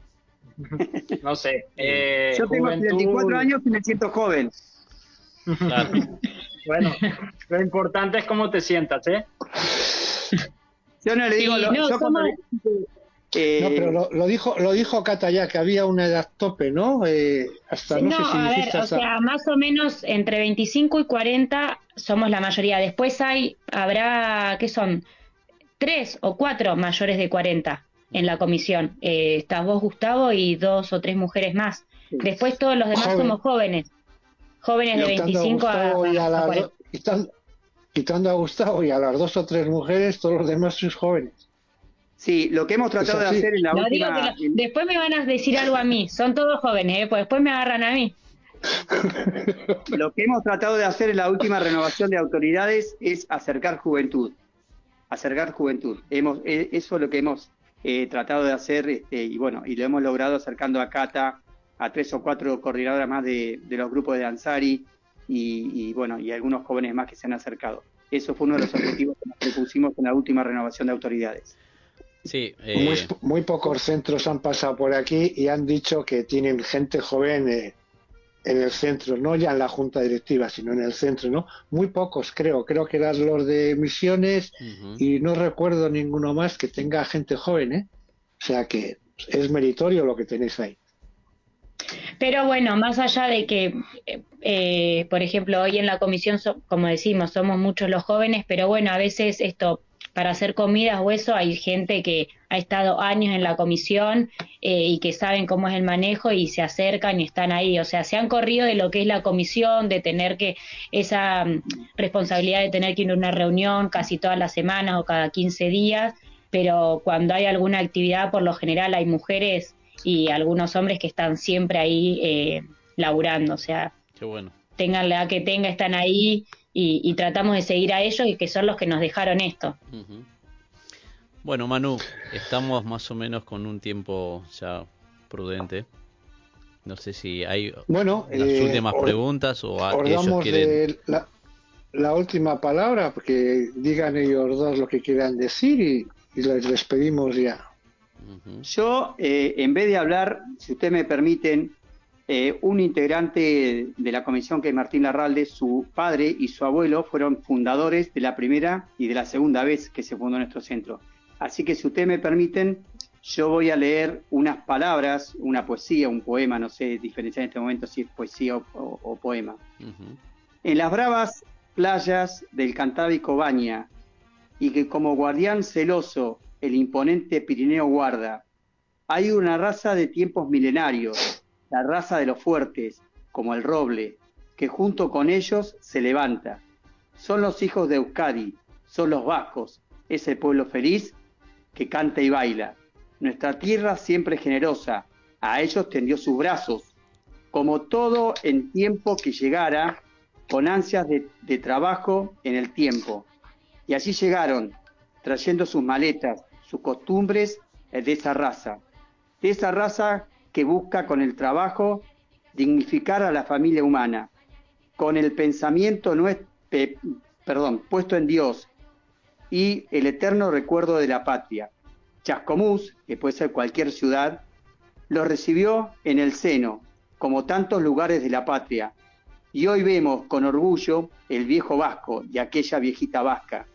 [laughs] no sé. Eh, Yo tengo 34 años y me siento joven. [laughs] bueno, lo importante es cómo te sientas, ¿eh? Yo no le digo, no, pero lo, dijo lo dijo Cata ya, que había una edad tope, ¿no? Eh, hasta no, sé si a ver, o sea, más o menos entre 25 y 40 somos la mayoría. Después hay, habrá, ¿qué son? Tres o cuatro mayores de 40 en la comisión. Eh, estás vos, Gustavo, y dos o tres mujeres más. Después todos los demás somos jóvenes. Jóvenes de 25 a, a, quitando a Gustavo y a las dos o tres mujeres, todos los demás sois jóvenes. Sí, lo que hemos tratado de hacer en la última... Después me van a decir algo a mí, son todos jóvenes, ¿eh? pues después me agarran a mí. [laughs] [laughs] Lo que hemos tratado de hacer en la última renovación de autoridades es acercar juventud, acercar juventud. Hemos, eh, eso es lo que hemos eh, tratado de hacer este, y bueno, y lo hemos logrado acercando a Cata, a tres o cuatro coordinadoras más de, los grupos de Ansari y, y, bueno, y algunos jóvenes más que se han acercado. Eso fue uno de los objetivos que nos propusimos en la última renovación de autoridades. Sí, eh, muy, pocos centros han pasado por aquí y han dicho que tienen gente joven eh, en el centro, no ya en la junta directiva, sino en el centro, ¿no? Muy pocos, creo. Creo que eran los de misiones y no recuerdo ninguno más que tenga gente joven, ¿eh? O sea que es meritorio lo que tenéis ahí. Pero bueno, más allá de que, eh, por ejemplo, hoy en la comisión, como decimos, somos muchos los jóvenes, pero bueno, a veces esto para hacer comidas o eso, hay gente que ha estado años en la comisión eh, y que saben cómo es el manejo y se acercan y están ahí. O sea, se han corrido de lo que es la comisión, de tener que esa mm, responsabilidad de tener que ir a una reunión casi todas las semanas o cada 15 días, pero cuando hay alguna actividad, por lo general hay mujeres y algunos hombres que están siempre ahí eh, laburando. O sea, Qué bueno. tengan la edad que tenga, están ahí y, tratamos de seguir a ellos y que son los que nos dejaron esto. Bueno, Manu, estamos más o menos con un tiempo ya prudente. No sé si hay bueno, las eh, últimas preguntas o a, ellos quieren... la, última palabra, porque digan ellos dos lo que quieran decir y, les despedimos ya. Yo, eh, en vez de hablar, si ustedes me permiten, eh, un integrante de la comisión que es Martín Larralde, su padre y su abuelo fueron fundadores de la primera y de la segunda vez que se fundó nuestro centro. Así que si ustedes me permiten, yo voy a leer unas palabras, una poesía, un poema, no sé diferenciar en este momento si es poesía o, poema. En las bravas playas del Cantábrico baña, y que como guardián celoso el imponente Pirineo guarda, hay una raza de tiempos milenarios la raza de los fuertes, como el roble, que junto con ellos se levanta. Son los hijos de Euskadi, son los vascos, ese pueblo feliz que canta y baila. Nuestra tierra siempre generosa, a ellos tendió sus brazos, como todo en tiempo que llegara, con ansias de, trabajo en el tiempo. Y allí llegaron, trayendo sus maletas, sus costumbres de esa raza, de esa raza que busca con el trabajo dignificar a la familia humana, con el pensamiento no perdón, puesto en Dios y el eterno recuerdo de la patria. Chascomús, que puede ser cualquier ciudad, lo recibió en el seno, como tantos lugares de la patria, y hoy vemos con orgullo el viejo vasco y aquella viejita vasca,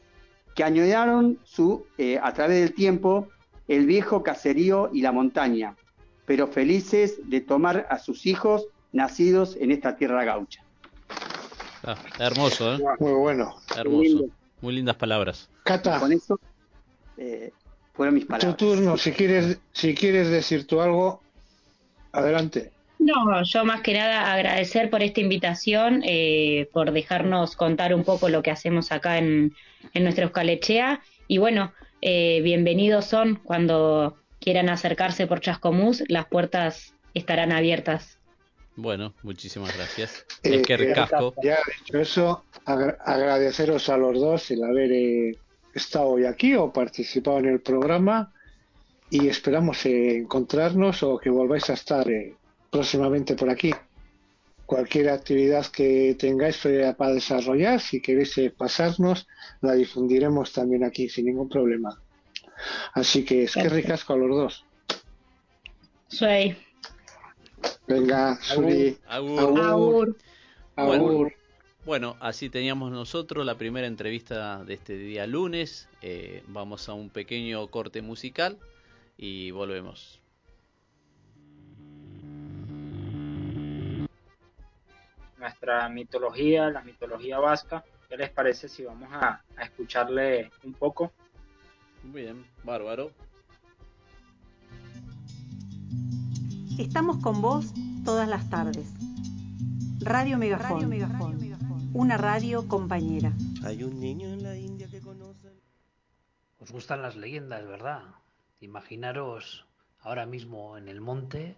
que añoraron su, eh, a través del tiempo el viejo caserío y la montaña, pero felices de tomar a sus hijos nacidos en esta tierra gaucha. Ah, hermoso, ¿eh? Muy bueno. Hermoso. Muy lindas palabras. Cata. Con eso eh, fueron mis palabras. Tu turno, si quieres, si quieres decir tú algo, adelante. No, yo más que nada agradecer por esta invitación, eh, por dejarnos contar un poco lo que hacemos acá en, en nuestra Eucalechea. Y bueno, eh, bienvenidos son cuando quieran acercarse por Chascomús, las puertas estarán abiertas. Bueno, muchísimas gracias. Eh, es que recasco. Ya dicho eso, agra- agradeceros a los dos el haber eh, estado hoy aquí o participado en el programa y esperamos eh, encontrarnos o que volváis a estar eh, próximamente por aquí. Cualquier actividad que tengáis eh, para desarrollar, si queréis eh, pasarnos, la difundiremos también aquí sin ningún problema. Así que es que ricasco a los dos. Soy Venga, Suri, Agur. Agur. Agur. Bueno, así teníamos nosotros la primera entrevista de este día lunes. Eh, vamos a un pequeño corte musical y volvemos. nuestra mitología, la mitología vasca. ¿Qué les parece si vamos a, a escucharle un poco? Muy bien, bárbaro. Estamos con vos todas las tardes. Radio Megafón. Una radio compañera. Hay un niño en la India que conoce. Os gustan las leyendas, ¿verdad? Imaginaros ahora mismo en el monte,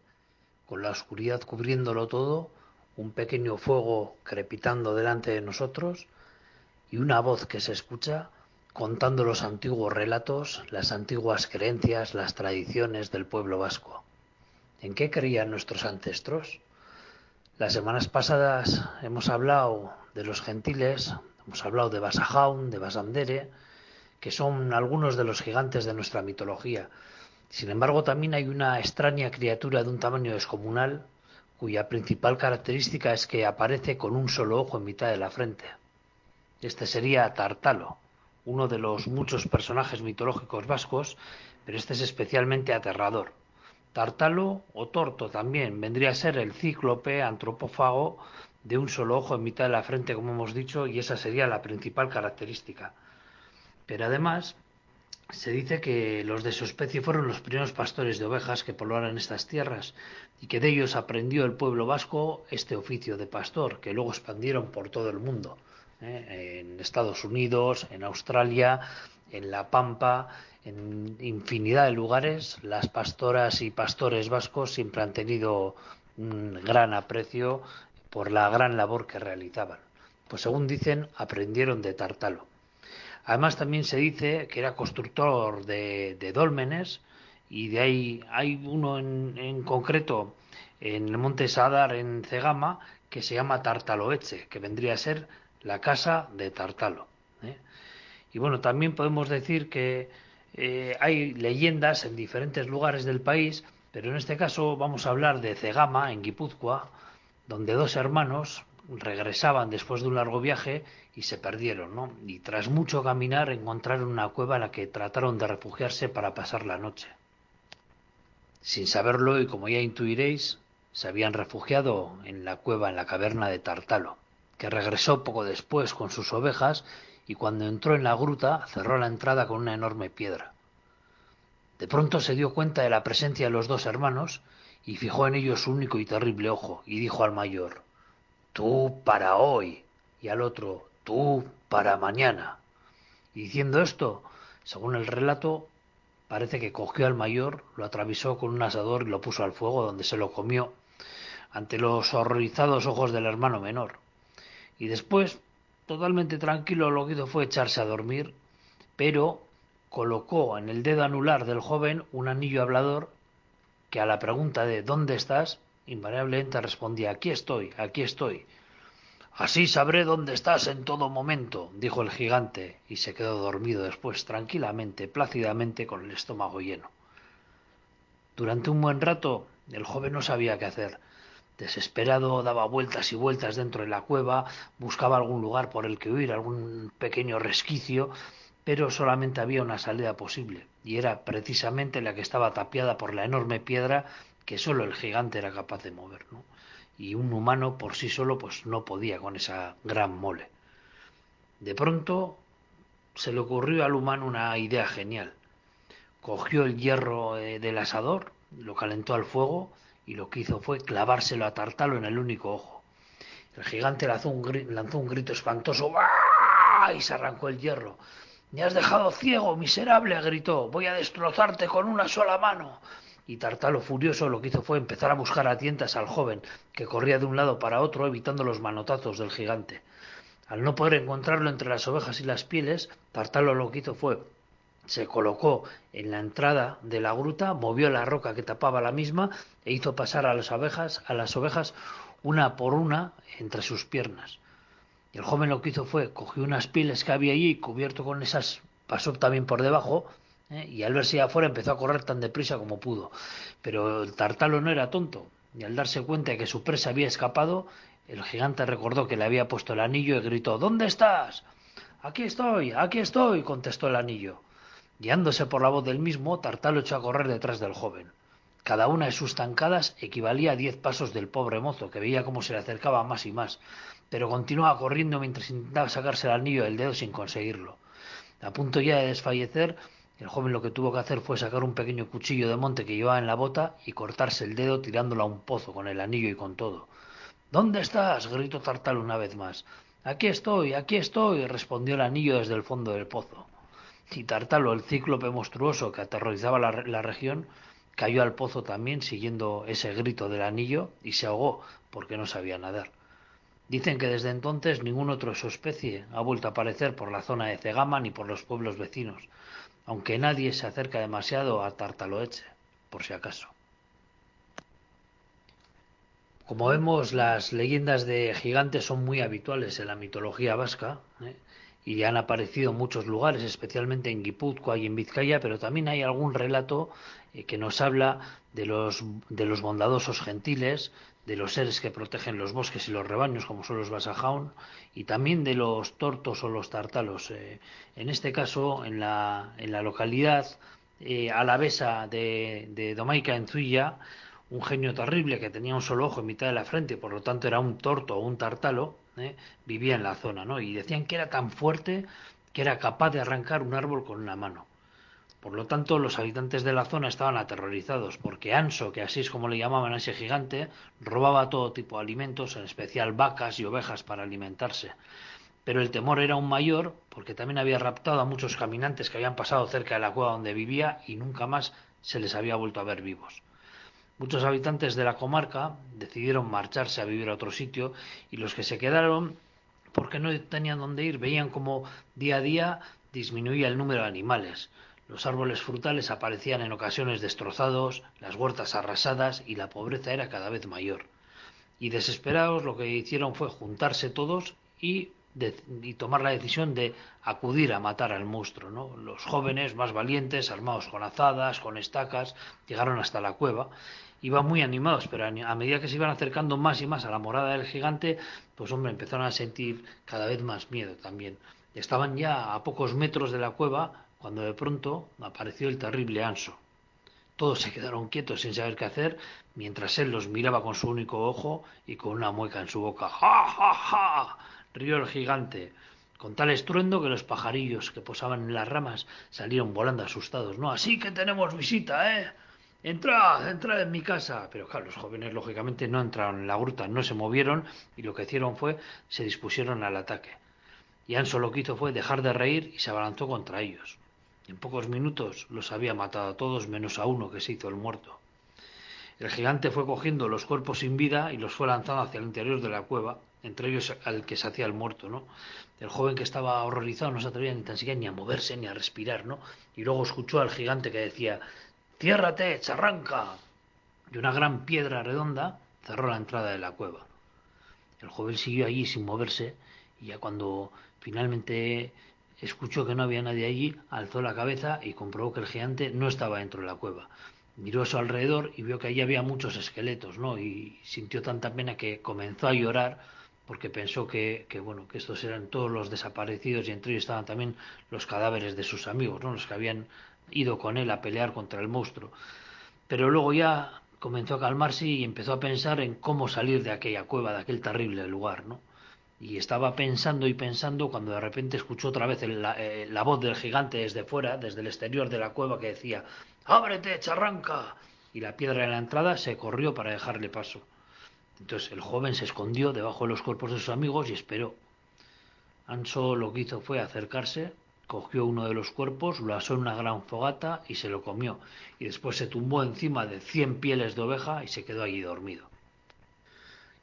con la oscuridad cubriéndolo todo, un pequeño fuego crepitando delante de nosotros y una voz que se escucha contando los antiguos relatos, las antiguas creencias, las tradiciones del pueblo vasco. ¿En qué creían nuestros ancestros? Las semanas pasadas hemos hablado de los gentiles, hemos hablado de Basajaun, de Basamdere, que son algunos de los gigantes de nuestra mitología. Sin embargo, también hay una extraña criatura de un tamaño descomunal, cuya principal característica es que aparece con un solo ojo en mitad de la frente. Este sería Tartalo, uno de los muchos personajes mitológicos vascos, pero este es especialmente aterrador. Tartalo o Torto también vendría a ser el cíclope antropófago de un solo ojo en mitad de la frente, como hemos dicho, y esa sería la principal característica. Pero además, se dice que los de su especie fueron los primeros pastores de ovejas que poblaron estas tierras y que de ellos aprendió el pueblo vasco este oficio de pastor, que luego expandieron por todo el mundo, ¿eh? en Estados Unidos, en Australia, en La Pampa, en infinidad de lugares. Las pastoras y pastores vascos siempre han tenido un gran aprecio por la gran labor que realizaban. Pues según dicen, aprendieron de Tartalo. Además también se dice que era constructor de, de dólmenes y de ahí hay uno en, en, concreto en el monte Sadar en Cegama que se llama Tartaloeche, que vendría a ser la casa de Tartalo. ¿eh? Y bueno, también podemos decir que eh, hay leyendas en diferentes lugares del país, pero en este caso vamos a hablar de Cegama, en Guipúzcoa, donde dos hermanos regresaban después de un largo viaje y se perdieron, ¿no? Y tras mucho caminar encontraron una cueva en la que trataron de refugiarse para pasar la noche. Sin saberlo y como ya intuiréis, se habían refugiado en la cueva en la caverna de Tartalo, que regresó poco después con sus ovejas y cuando entró en la gruta cerró la entrada con una enorme piedra. De pronto se dio cuenta de la presencia de los dos hermanos y fijó en ellos su único y terrible ojo y dijo al mayor Tú para hoy y al otro tú para mañana. Y diciendo esto, según el relato, parece que cogió al mayor, lo atravesó con un asador y lo puso al fuego donde se lo comió ante los horrorizados ojos del hermano menor. Y después, totalmente tranquilo, lo que hizo fue echarse a dormir, pero colocó en el dedo anular del joven un anillo hablador que a la pregunta de ¿dónde estás? invariablemente respondía aquí estoy, aquí estoy. Así sabré dónde estás en todo momento, dijo el gigante, y se quedó dormido después tranquilamente, plácidamente, con el estómago lleno. Durante un buen rato el joven no sabía qué hacer. Desesperado daba vueltas y vueltas dentro de la cueva, buscaba algún lugar por el que huir, algún pequeño resquicio, pero solamente había una salida posible, y era precisamente la que estaba tapiada por la enorme piedra que solo el gigante era capaz de mover, ¿no? Y un humano por sí solo pues no podía con esa gran mole. De pronto se le ocurrió al humano una idea genial. Cogió el hierro eh, del asador, lo calentó al fuego y lo que hizo fue clavárselo a Tartalo en el único ojo. El gigante lanzó un, grito espantoso y se arrancó el hierro. Me has dejado ciego, miserable, gritó. Voy a destrozarte con una sola mano. Y Tartalo, furioso, lo que hizo fue empezar a buscar a tientas al joven, que corría de un lado para otro evitando los manotazos del gigante. Al no poder encontrarlo entre las ovejas y las pieles, Tartalo lo que hizo fue se colocó en la entrada de la gruta, movió la roca que tapaba la misma e hizo pasar a las ovejas, a las ovejas una por una entre sus piernas. Y el joven lo que hizo fue cogió unas pieles que había allí, cubierto con esas, pasó también por debajo, ¿eh? y al verse afuera empezó a correr tan deprisa como pudo. Pero el tartalo no era tonto, y al darse cuenta de que su presa había escapado, el gigante recordó que le había puesto el anillo y gritó ¿Dónde estás? Aquí estoy, aquí estoy, contestó el anillo. Guiándose por la voz del mismo, Tartalo echó a correr detrás del joven. Cada una de sus tancadas equivalía a diez pasos del pobre mozo, que veía cómo se le acercaba más y más, pero continuaba corriendo mientras intentaba sacarse el anillo del dedo sin conseguirlo. A punto ya de desfallecer, el joven lo que tuvo que hacer fue sacar un pequeño cuchillo de monte que llevaba en la bota y cortarse el dedo tirándolo a un pozo con el anillo y con todo. ¿Dónde estás? gritó Tartal una vez más. Aquí estoy, aquí estoy, respondió el anillo desde el fondo del pozo. Y Tartalo, el cíclope monstruoso que aterrorizaba la, la, región, cayó al pozo también siguiendo ese grito del anillo y se ahogó porque no sabía nadar. Dicen que desde entonces ningún otro de su especie ha vuelto a aparecer por la zona de Cegama ni por los pueblos vecinos, aunque nadie se acerca demasiado a Tartaloeche, por si acaso. Como vemos, las leyendas de gigantes son muy habituales en la mitología vasca ¿eh? Y han aparecido en muchos lugares, especialmente en Guipúzcoa y en Vizcaya, pero también hay algún relato eh, que nos habla de los, de los bondadosos gentiles, de los seres que protegen los bosques y los rebaños, como son los Basajaun, y también de los tortos o los tartalos. Eh, en este caso, en la, en la localidad eh, alavesa de, de Domaica, en Zuilla, un genio terrible que tenía un solo ojo en mitad de la frente, por lo tanto era un torto o un tartalo, ¿eh? vivía en la zona, ¿no? Y decían que era tan fuerte que era capaz de arrancar un árbol con una mano. Por lo tanto, los habitantes de la zona estaban aterrorizados, porque Anso, que así es como le llamaban a ese gigante, robaba todo tipo de alimentos, en especial vacas y ovejas para alimentarse. Pero el temor era aún mayor, porque también había raptado a muchos caminantes que habían pasado cerca de la cueva donde vivía y nunca más se les había vuelto a ver vivos. Muchos habitantes de la comarca decidieron marcharse a vivir a otro sitio y los que se quedaron, porque no tenían dónde ir, veían como día a día disminuía el número de animales. Los árboles frutales aparecían en ocasiones destrozados, las huertas arrasadas y la pobreza era cada vez mayor. Y desesperados lo que hicieron fue juntarse todos y, y tomar la decisión de acudir a matar al monstruo. ¿no? Los jóvenes más valientes, armados con azadas, con estacas, llegaron hasta la cueva iban muy animados, pero a medida que se iban acercando más y más a la morada del gigante, pues hombre, empezaron a sentir cada vez más miedo también. Estaban ya a pocos metros de la cueva cuando de pronto apareció el terrible Anso. Todos se quedaron quietos sin saber qué hacer, mientras él los miraba con su único ojo y con una mueca en su boca. ¡Ja, ja, ja! Rió el gigante, con tal estruendo que los pajarillos que posaban en las ramas salieron volando asustados. No, así que tenemos visita, ¿eh? Entrad, entrad en mi casa. Pero claro, los jóvenes lógicamente no entraron en la gruta, no se movieron y lo que hicieron fue se dispusieron al ataque. Y Anso lo que hizo fue dejar de reír y se abalanzó contra ellos. En pocos minutos los había matado a todos menos a uno que se hizo el muerto. El gigante fue cogiendo los cuerpos sin vida y los fue lanzando hacia el interior de la cueva, entre ellos al que se hacía el muerto, ¿no? El joven que estaba horrorizado no se atrevía ni tan siquiera ni a moverse ni a respirar, ¿no? Y luego escuchó al gigante que decía Ciérrate, charranca. Y una gran piedra redonda cerró la entrada de la cueva. El joven siguió allí sin moverse y ya cuando finalmente escuchó que no había nadie allí, alzó la cabeza y comprobó que el gigante no estaba dentro de la cueva. Miró a su alrededor y vio que allí había muchos esqueletos, ¿no? Y sintió tanta pena que comenzó a llorar porque pensó que, que, bueno, que estos eran todos los desaparecidos y entre ellos estaban también los cadáveres de sus amigos, ¿no? Los que habían ido con él a pelear contra el monstruo. Pero luego ya comenzó a calmarse y empezó a pensar en cómo salir de aquella cueva, de aquel terrible lugar, ¿no? Y estaba pensando y pensando cuando de repente escuchó otra vez la, eh, la voz del gigante desde fuera, desde el exterior de la cueva, que decía ¡Ábrete, charranca! Y la piedra de la entrada se corrió para dejarle paso. Entonces el joven se escondió debajo de los cuerpos de sus amigos y esperó. Anso lo que hizo fue acercarse, cogió uno de los cuerpos, lo asó en una gran fogata y se lo comió, y después se tumbó encima de cien pieles de oveja y se quedó allí dormido.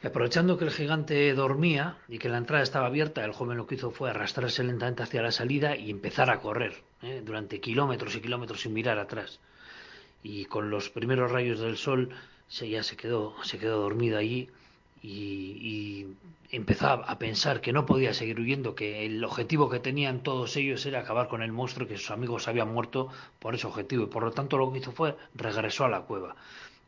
Y aprovechando que el gigante dormía y que la entrada estaba abierta, el joven lo que hizo fue arrastrarse lentamente hacia la salida y empezar a correr ¿eh? durante kilómetros y kilómetros sin mirar atrás. Y con los primeros rayos del sol ya se quedó, se quedó dormido allí y, empezaba a pensar que no podía seguir huyendo, que el objetivo que tenían todos ellos era acabar con el monstruo, que sus amigos habían muerto por ese objetivo, y por lo tanto lo que hizo fue regresó a la cueva.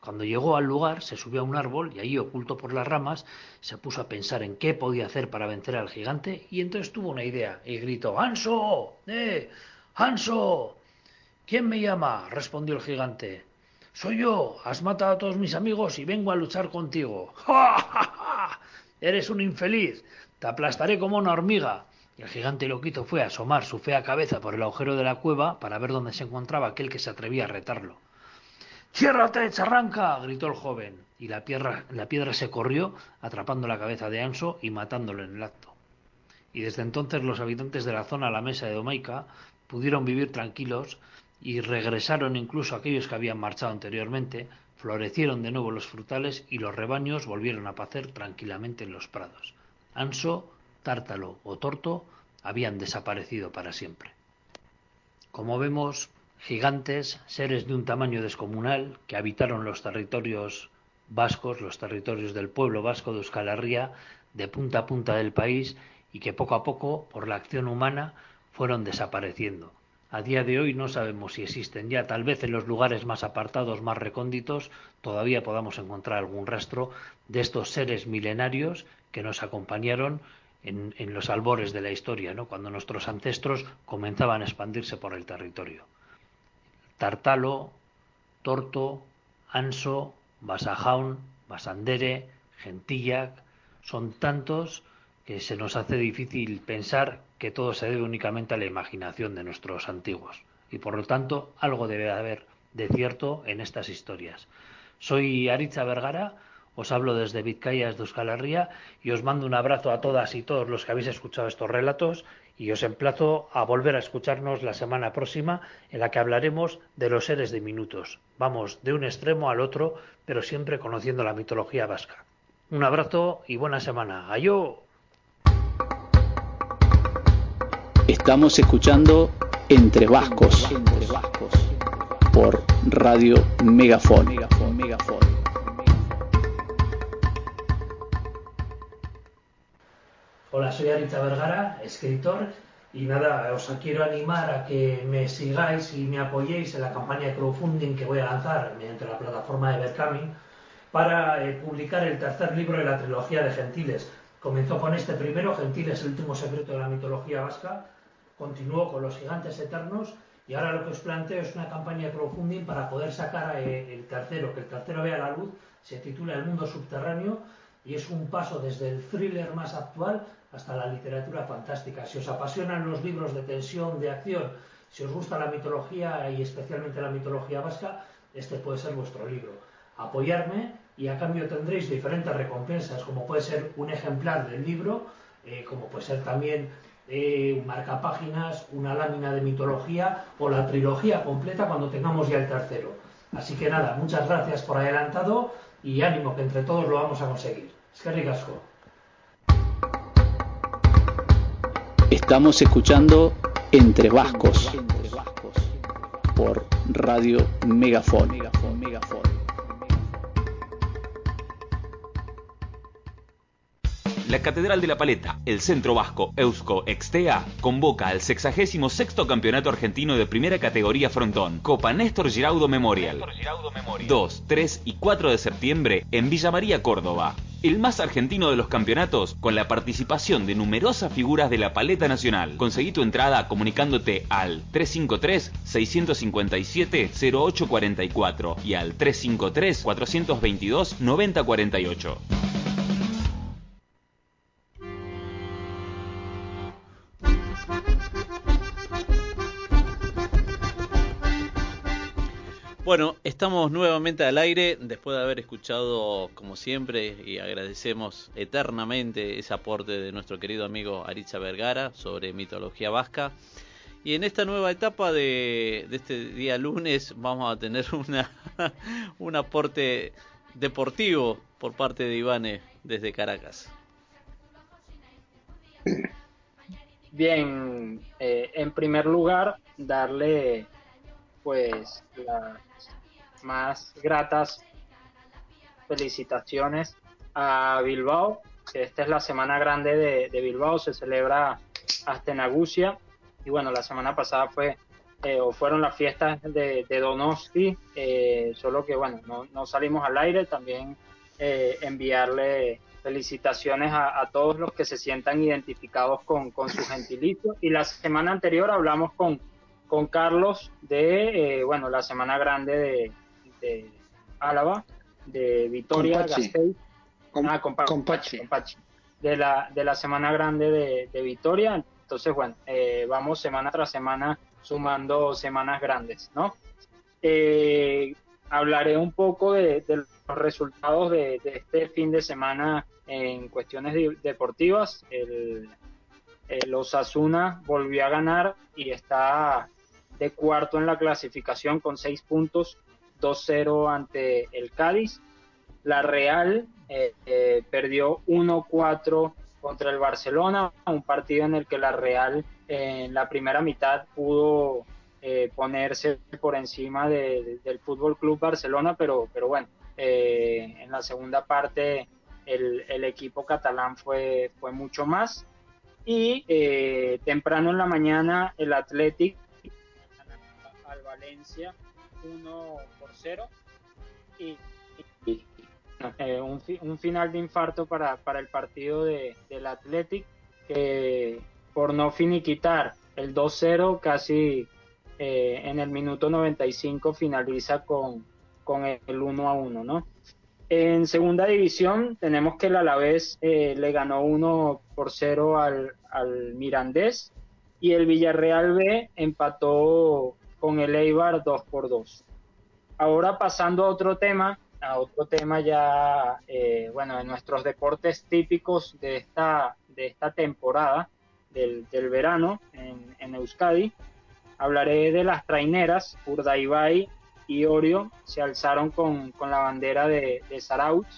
Cuando llegó al lugar, se subió a un árbol y allí, oculto por las ramas, se puso a pensar en qué podía hacer para vencer al gigante y entonces tuvo una idea y gritó ¡Hanso! ¡Eh! ¡Hanso! ¿Quién me llama? respondió el gigante. Soy yo, has matado a todos mis amigos y vengo a luchar contigo. [laughs] ¡Ja, ja, ja! Eres un infeliz, te aplastaré como una hormiga. Y el gigante loquito fue a asomar su fea cabeza por el agujero de la cueva para ver dónde se encontraba aquel que se atrevía a retarlo. ¡Ciérrate, charranca! gritó el joven, y la piedra, la piedra se corrió, atrapando la cabeza de Anso y matándolo en el acto. Y desde entonces los habitantes de la zona a la mesa de Domaica pudieron vivir tranquilos y regresaron incluso aquellos que habían marchado anteriormente, florecieron de nuevo los frutales y los rebaños volvieron a pacer tranquilamente en los prados. Anso, Tártalo o Torto habían desaparecido para siempre. Como vemos, gigantes, seres de un tamaño descomunal, que habitaron los territorios vascos, los territorios del pueblo vasco de Euskal de punta a punta del país, y que poco a poco, por la acción humana, fueron desapareciendo. A día de hoy no sabemos si existen ya, tal vez en los lugares más apartados, más recónditos, todavía podamos encontrar algún rastro de estos seres milenarios que nos acompañaron en, en los albores de la historia, ¿no? cuando nuestros ancestros comenzaban a expandirse por el territorio. Tartalo, Torto, Anso, Basajaun, Basandere, Gentillac, son tantos que se nos hace difícil pensar que todo se debe únicamente a la imaginación de nuestros antiguos. Y por lo tanto, algo debe haber de cierto en estas historias. Soy Aritza Vergara, os hablo desde Vizcaya, de Euskal Herria, y os mando un abrazo a todas y todos los que habéis escuchado estos relatos, y os emplazo a volver a escucharnos la semana próxima, en la que hablaremos de los seres diminutos. Vamos de un extremo al otro, pero siempre conociendo la mitología vasca. Un abrazo y buena semana. ¡Ayo! Estamos escuchando Entre Vascos por Radio Megafon. Hola, soy Arita Vergara, escritor, y nada, os quiero animar a que me sigáis y me apoyéis en la campaña de crowdfunding que voy a lanzar mediante la plataforma de Berkami para eh, publicar el tercer libro de la trilogía de Gentiles. Comenzó con este primero, Gentiles, el último secreto de la mitología vasca, continuó con los gigantes eternos y ahora lo que os planteo es una campaña de crowdfunding para poder sacar eh, el tercero, que el tercero vea la luz, se titula El mundo subterráneo y es un paso desde el thriller más actual hasta la literatura fantástica. Si os apasionan los libros de tensión, de acción, si os gusta la mitología y especialmente la mitología vasca, este puede ser vuestro libro. Apoyarme y a cambio tendréis diferentes recompensas, como puede ser un ejemplar del libro, eh, como puede ser también eh, un marcapáginas, una lámina de mitología o la trilogía completa cuando tengamos ya el tercero. Así que nada, muchas gracias por adelantado y ánimo que entre todos lo vamos a conseguir. Es que ricasco. Estamos escuchando Entre Vascos por Radio Megafon. La Catedral de la Paleta, el Centro Vasco Eusko Extea, convoca al 66 Campeonato Argentino de Primera Categoría Frontón, Copa Néstor Giraudo Memorial. 2, 3 y 4 de septiembre en Villa María, Córdoba. el más argentino de los campeonatos con la participación de numerosas figuras de la paleta nacional. Conseguí tu entrada comunicándote al 353-657-0844 y al 353-422-9048. Bueno, estamos nuevamente al aire después de haber escuchado, como siempre, y agradecemos eternamente ese aporte de nuestro querido amigo Aritza Vergara sobre mitología vasca. Y en esta nueva etapa de, este día lunes vamos a tener [laughs] una, un aporte deportivo por parte de Ivane desde Caracas. Bien, eh, en primer lugar, darle pues las más gratas. Felicitaciones a Bilbao, esta es la semana grande de, de Bilbao, se celebra hasta en Agusia, y bueno, la semana pasada fue eh, o fueron las fiestas de, de Donosti, eh, solo que bueno, no, no, salimos al aire, también eh, enviarle felicitaciones a, a, todos los que se sientan identificados con, con su gentilicio, y la semana anterior hablamos con con Carlos de, eh, bueno, la Semana Grande de, de Álava, de Vitoria, Gasteiz, ah, de la, de la Semana Grande de, de Vitoria. Entonces, bueno, eh, vamos semana tras semana sumando semanas grandes, ¿no? Eh, hablaré un poco de, de los resultados de, de, este fin de semana en cuestiones de, deportivas. El, el Osasuna volvió a ganar y está de cuarto en la clasificación con seis puntos, 2-0 ante el Cádiz. La Real eh, eh, perdió 1-4 contra el Barcelona, un partido en el que la Real en la primera mitad pudo eh, ponerse por encima de, de, del Fútbol Club Barcelona, pero, pero bueno, en la segunda parte el, el, equipo catalán fue, fue mucho más. Y temprano en la mañana el Athletic al Valencia 1 por 0 y, y eh, un, un, final de infarto para, para el partido de, del Athletic que por no finiquitar el 2-0 casi eh, en el minuto 95 finaliza con, con el 1-1 ¿no? En segunda división tenemos que el Alavés eh, le ganó 1 por 0 al, al Mirandés y el Villarreal B empató con el Eibar 2 por 2 Ahora pasando a otro tema, a otro tema ya, eh, bueno, de nuestros deportes típicos de esta, de esta temporada del, verano en, Euskadi, hablaré de las traineras, Urdaibai y Orio se alzaron con, con la bandera de, de Saraut.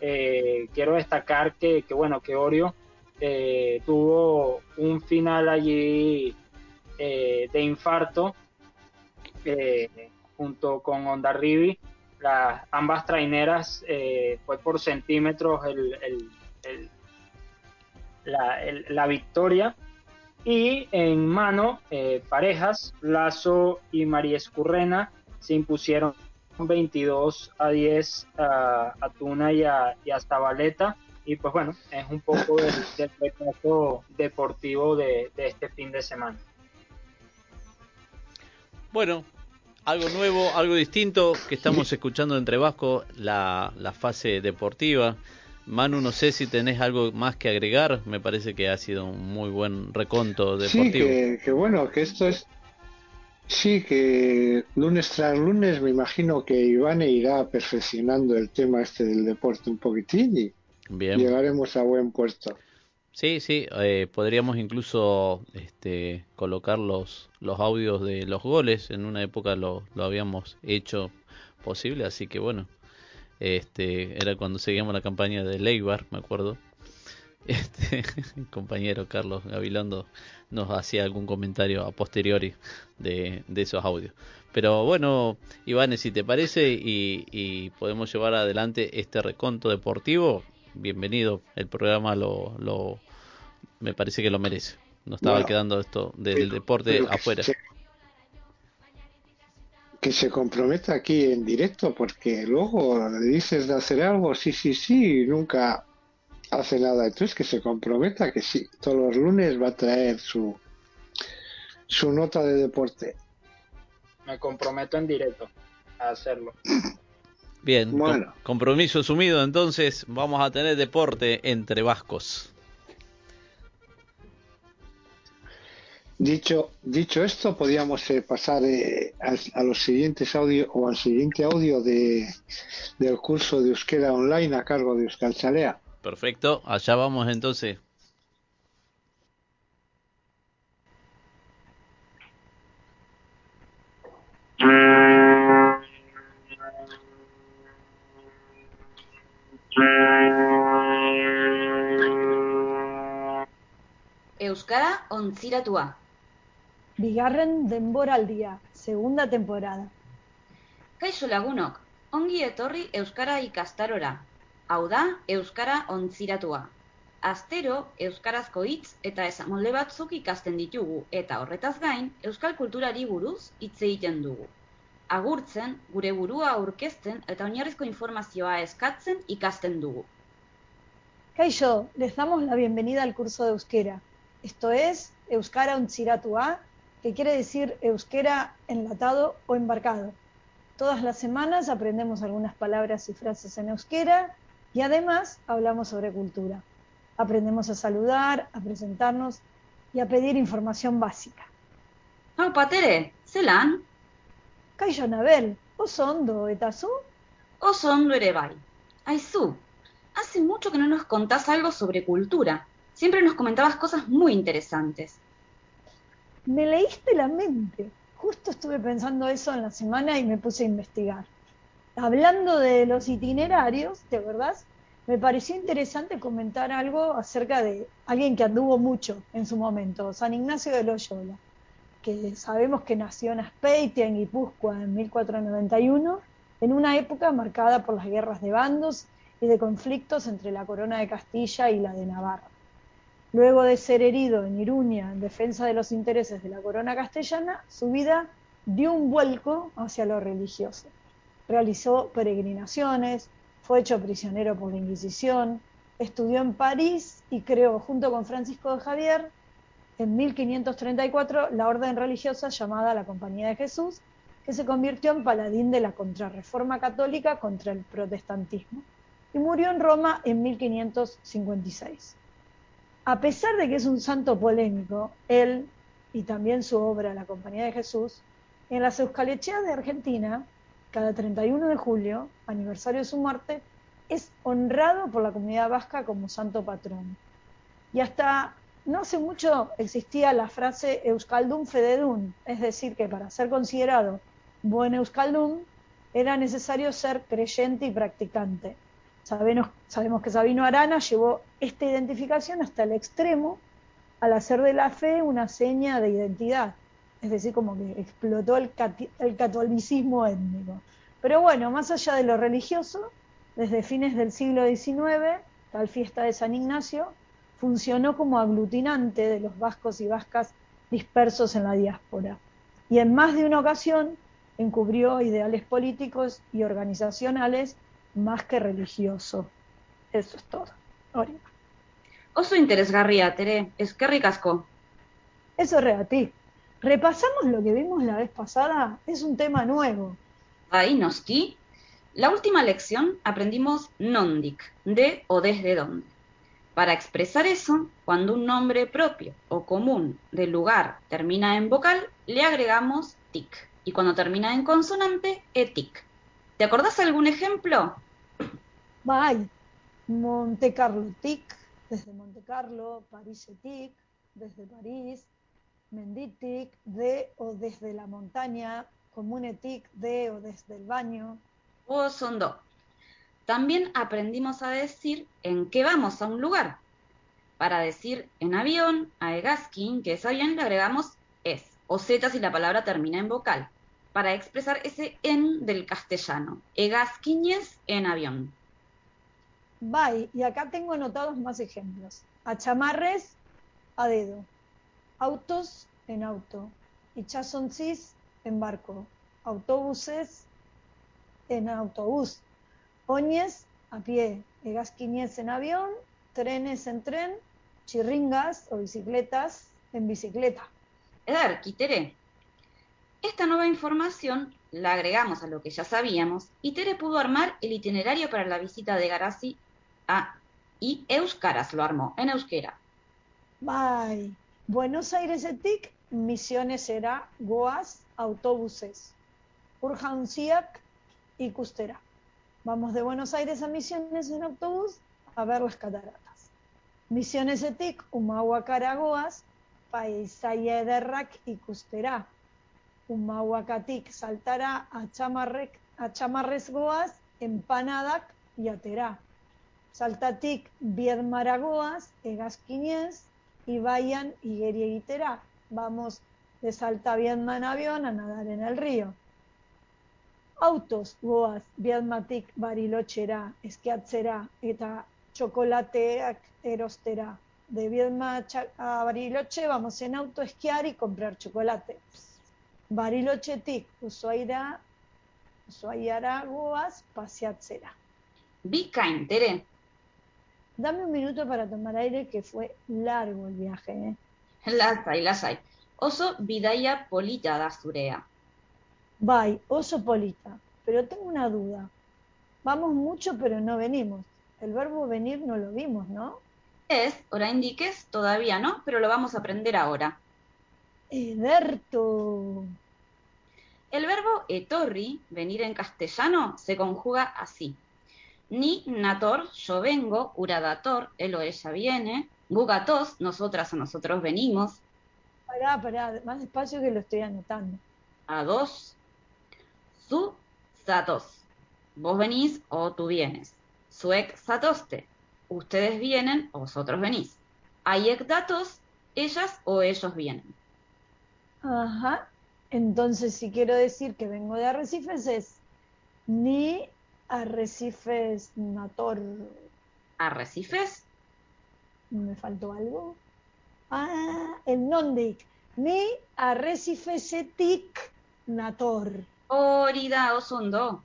Eh, quiero destacar que, que, bueno, que Orio eh, tuvo un final allí de infarto eh, junto con Honda Rivi, las ambas traineras eh, fue por centímetros el, el, el, la, la, victoria. Y en mano, eh, parejas, Lazo y María Escurrena se impusieron 22 a 10 a, a Tuna y a, y a Zabaleta. Y pues bueno, es un poco del, del [laughs] deportivo de, de este fin de semana. Bueno, algo nuevo, algo distinto que estamos [laughs] escuchando entre Vasco, la, la fase deportiva. Manu, no sé si tenés algo más que agregar, me parece que ha sido un muy buen reconto deportivo. Sí, que, que bueno, que esto es... Sí, que lunes tras lunes me imagino que Ivane irá perfeccionando el tema este del deporte un poquitín y Bien. llegaremos a buen puerto. Sí, sí, eh, podríamos incluso este, colocar los, los audios de los goles. En una época lo, lo habíamos hecho posible, así que bueno, este, era cuando seguíamos la campaña de Leibar, me acuerdo. [laughs] Este, compañero Carlos Gabilondo nos hacía algún comentario a posteriori de, de esos audios. Pero bueno, Iván, si te parece y, y podemos llevar adelante este reconto deportivo, bienvenido. El programa lo, lo me parece que lo merece. No estaba bueno, quedando esto del pero, deporte pero afuera. Se, que se comprometa aquí en directo, porque luego le dices de hacer algo, sí, sí, sí, y nunca hace nada. Entonces que se comprometa que sí, todos los lunes va a traer su, su nota de deporte. Me comprometo en directo a hacerlo. [clears throat] Bien, com- compromiso asumido, entonces vamos a tener deporte entre vascos. Dicho, dicho esto, podíamos eh, pasar eh, a, los siguientes audio o al siguiente audio de, del curso de euskera online a cargo de Euskal Chalea. Perfecto, allá vamos entonces. Euskara ontziratua. Bigarren denboraldia, segunda temporada. Kaixo lagunok, ongi etorri Euskara ikastarora. Hau da, Euskara ontziratua. Astero, Euskarazko hitz eta esamolde batzuk ikasten ditugu, eta horretaz gain, Euskal kulturari buruz hitz egiten dugu. Agurtzen, gure burua aurkezten eta oinarrizko informazioa eskatzen ikasten dugu. Kaixo, les damos la bienvenida al curso de euskera. Esto es Euskara Untziratua, que quiere decir euskera enlatado o embarcado. Todas las semanas aprendemos algunas palabras y frases en euskera y además hablamos sobre cultura. Aprendemos a saludar, a presentarnos y a pedir información básica. Hau patere, zelan? Kaixo Anabel, oso ondo eta zu? Oso ondo ere bai. Aizu, hace mucho que no nos contás algo sobre cultura. Siempre nos comentabas cosas muy interesantes. Me leíste la mente. Justo estuve pensando eso en la semana y me puse a investigar. Hablando de los itinerarios, ¿te acordás? Me pareció interesante comentar algo acerca de alguien que anduvo mucho en su momento, San Ignacio de Loyola, que sabemos que nació en Aspeitia, en Guipúzcoa, en 1491, en una época marcada por las guerras de bandos y de conflictos entre la corona de Castilla y la de Navarra. Luego de ser herido en Iruña en defensa de los intereses de la corona castellana, su vida dio un vuelco hacia lo religioso. Realizó peregrinaciones, fue hecho prisionero por la Inquisición, estudió en París y creó, junto con Francisco de Javier, en 1534 la orden religiosa llamada la Compañía de Jesús, que se convirtió en paladín de la contrarreforma católica contra el protestantismo y murió en Roma en 1556. A pesar de que es un santo polémico, él y también su obra La Compañía de Jesús, en las Euskalechea de Argentina, cada 31 de julio, aniversario de su muerte, es honrado por la comunidad vasca como santo patrón. Y hasta no hace mucho existía la frase Euskaldun Fededun, es decir, que para ser considerado buen Euskaldun era necesario ser creyente y practicante. Sabemos, que Sabino Arana llevó esta identificación hasta el extremo al hacer de la fe una seña de identidad, es decir, como que explotó el, el catolicismo étnico. Pero bueno, más allá de lo religioso, desde fines del siglo XIX, tal fiesta de San Ignacio funcionó como aglutinante de los vascos y vascas dispersos en la diáspora. Y en más de una ocasión encubrió ideales políticos y organizacionales más que religioso. Eso es todo. Hori. Oso interesgarria, Tere, eskerrik asko. Eso es reati. Repasamos lo que vimos la vez pasada. Es un tema nuevo. Ahí, Noski. La última lección aprendimos nondik, de o desde dónde. Para expresar eso, cuando un nombre propio o común del lugar termina en vocal, le agregamos tic. Y cuando termina en consonante, etic. ¿Te acordás algún ejemplo? Bye. Monte Carlo Tic, desde Monte Carlo, París Tic, desde París, Menditic, de o desde la montaña, Comune Tic, de o desde el baño. Osondo. También aprendimos a decir en qué vamos a un lugar. Para decir en avión, a Egaskin, que es avión, le agregamos es o z si la palabra termina en vocal, para expresar ese en del castellano. Egasquines en avión. Bye. Y acá tengo anotados más ejemplos. A chamarres, a dedo. Autos, en auto. Y chasoncis, en barco. autobuses en autobús, oñez a pie, egasquiniez en avión, trenes en tren, chirringas o bicicletas en bicicleta. Edar, Quitere. Esta nueva información la agregamos a lo que ya sabíamos y Tere pudo armar el itinerario para la visita de Garasi a y Euskaras lo armó en euskera. Bye. Buenos Aires etik misiones será goaz autobuses. Urjanciak y Custera. Vamos de Buenos Aires a Misiones en autobús a ver las cataratas. Misiones etik Humahuacara goaz paisaya ederrak ikustera. Humahuacatik saltará a, chamarrek, a chamarrez goaz empanadak yatera. Saltatik biedmaragoaz egazkinez y igeriegitera. Vamos de Salta Viedma en avión a nadar en el río. Autos goaz biedmatik barilochera, eskiatzera eta chocolateak erostera. De Viedma a Bariloche vamos en auto esquiar y comprar chocolate. Barilochetik Ushuaira, Ushuaiara goaz paseatzera. Bikain, Tere. Dame un minuto para tomar aire que fue largo el viaje. ¿eh? Lasai, lasai. Oso bidaia polita da zurea. Bye, oso polita. Pero tengo una duda. Vamos mucho pero no venimos. El verbo venir no lo vimos, ¿no? Es, oraindik ez, todavía no, pero lo vamos a aprender ahora. Ederto. El verbo etorri, venir en castellano, se conjuga así. Ni nator, yo vengo, uradator, él o ella viene, gugatos, nosotras o nosotros venimos, Pará, pará, más despacio que lo estoy anotando. a dos, su zatos, vos venís o tú vienes, suek zatoste, ustedes vienen o vosotros venís, aiek datos, ellas o ellos vienen. Ajá. Entonces, si quiero decir que vengo de Arrecifes es ni Arrecifes Nator. ¿Arrecifes? ¿Me faltó algo? Ah, el nondik. Ni Arrecifesetik Nator. Hori da oso ondo.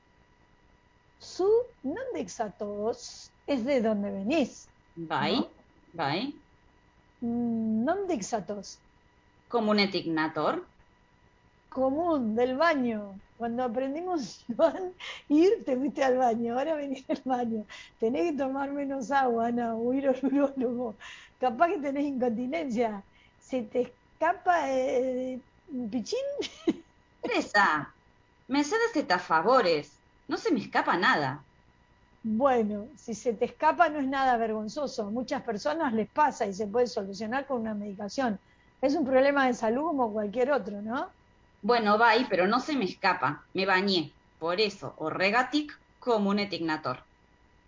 Su nondixatos es de donde venís. Bai, ¿no? bai. Mm, Nondixatos. Komunetik nator, común del baño. Cuando aprendimos [laughs] Joan, ir, te fuiste al baño, ahora venís al baño. Tenés que tomar menos agua, Ana, o ir al urólogo. Capaz que tenés incontinencia. Se te escapa eh, un pichín. [laughs] Teresa, Mercedes eta favores, no se me escapa nada. Bueno, si se te escapa no es nada vergonzoso. A muchas personas les pasa y se puede solucionar con una medicación. Es un problema de salud como cualquier otro, ¿no? Bueno, bai, pero no se me escapa, me bañé. Por eso, horregatik komunetik nator.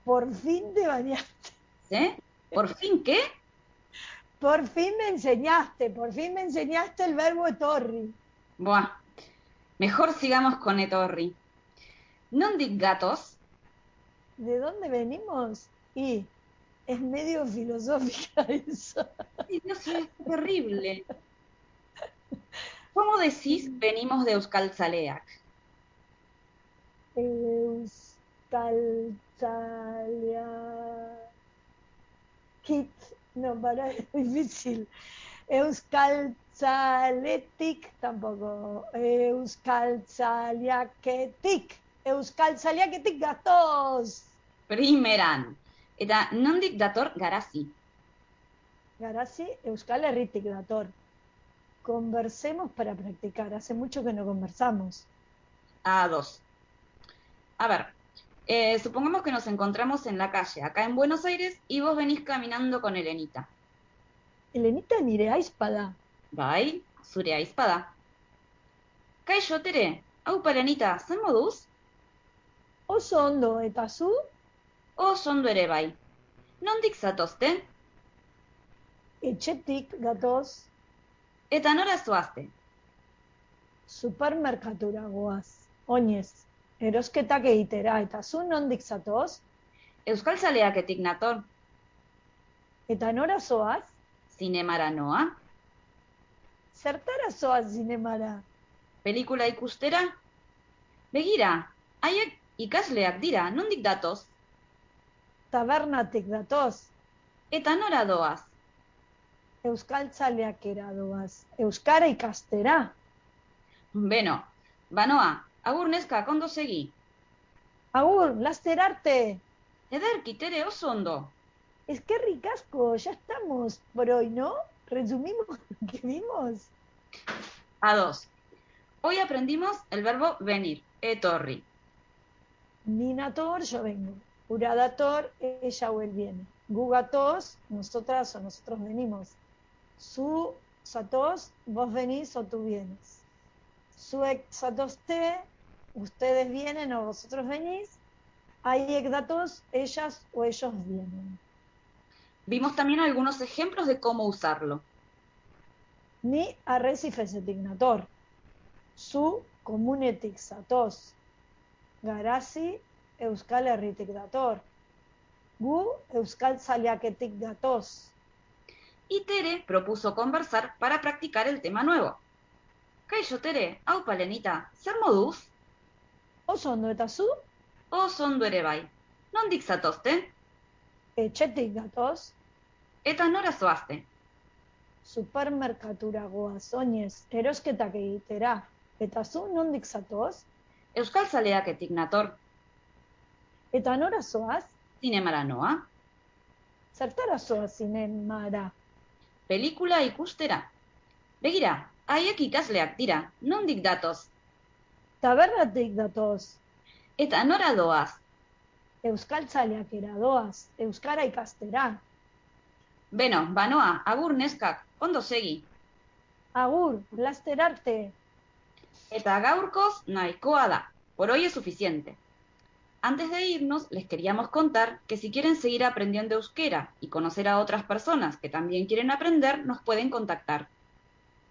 Por fin te bañaste. ¿Eh? ¿Por fin qué? Por fin me enseñaste, por fin me enseñaste el verbo etorri. Buah, mejor sigamos con etorri. Nondik gatos, ¿De dónde venimos? Y es medio filosófica [laughs] eso. Dios, es terrible. ¿Cómo decís venimos de Euskal Zaleak? Euskaltzalia. Kit, no, para, es difícil. Euskaltzaletik tampoco. Euskaltzaliaketik. Euskaltzaliaketik gatos. Primeran. Eta nondik dator garazi? Garazi, Euskal Herritik dator. Conversemos para practicar. Hace mucho que no conversamos. A dos. A ver, eh, supongamos que nos encontramos en la calle, acá en Buenos Aires, y vos venís caminando con Elenita. Elenita nire aizpada. Bai, zure aizpada. Kaixo, Tere, hau Elenita, zen moduz? Oso ondo, eta zu? Oso ondo ere bai. Nondik zatozte? Etxetik gatoz Eta nora zoazte? supermerkatura goaz. Oinez, erosketak egitera, eta zu nondik zatoz? Euskal Zaleaketik nator, Eta nora zoaz? zinemara noa, Zertara zoaz zinemara? pelikula ikustera, Begira, haiek ikasleak dira, nondik datoz? Tabernatik datoz. Eta nora doaz? Euskaltzaleak doaz. Euskara ikastera. Beno, banoa, agur neska, ondo segi. Agur, laster arte. Ederki, tere, oso ondo. Eskerrik asko, ya estamos por hoy, ¿no? Resumimos [laughs] lo que vimos. A dos. Hoy aprendimos el verbo venir, etorri. Minator, yo vengo. Uradator, ella o él viene. Gugatos, nosotras o nosotros venimos. Su satos, vos venís o tú vienes. Su exatoste, ustedes vienen o vosotros venís. Hay datos, ellas o ellos vienen. Vimos también algunos ejemplos de cómo usarlo. Ni arrecifes etignator. Su comunetixatos. Garasi euskal herritik Gu euskal zaliaketik gatoz. Y Tere propuso conversar para practicar el tema nuevo. Kaixo Tere, hau palenita, zer moduz? Oso ondo eta zu? Oso ondo ere bai. Nondik zatozte? Etxetik gatoz. Eta nora zoazte? Supermerkatura goaz oinez, erosketak egitera. Eta zu nondik zatoz? Euskal zaleaketik nator. Eta nora zoaz? Zinemara noa. Zertara zoa zinemara? Pelikula ikustera. Begira, haiek ikasleak dira, nondik datoz? Tabernatik datoz. Eta nora doaz? Euskaltzaleak doaz, Euskara ikastera. Beno, banoa, agur neskak, ondo segi. Agur, laster arte. Eta gaurkoz nahikoa da, por hoy es suficiente. Antes de irnos, les queríamos contar que si quieren seguir aprendiendo euskera y conocer a otras personas que también quieren aprender, nos pueden contactar.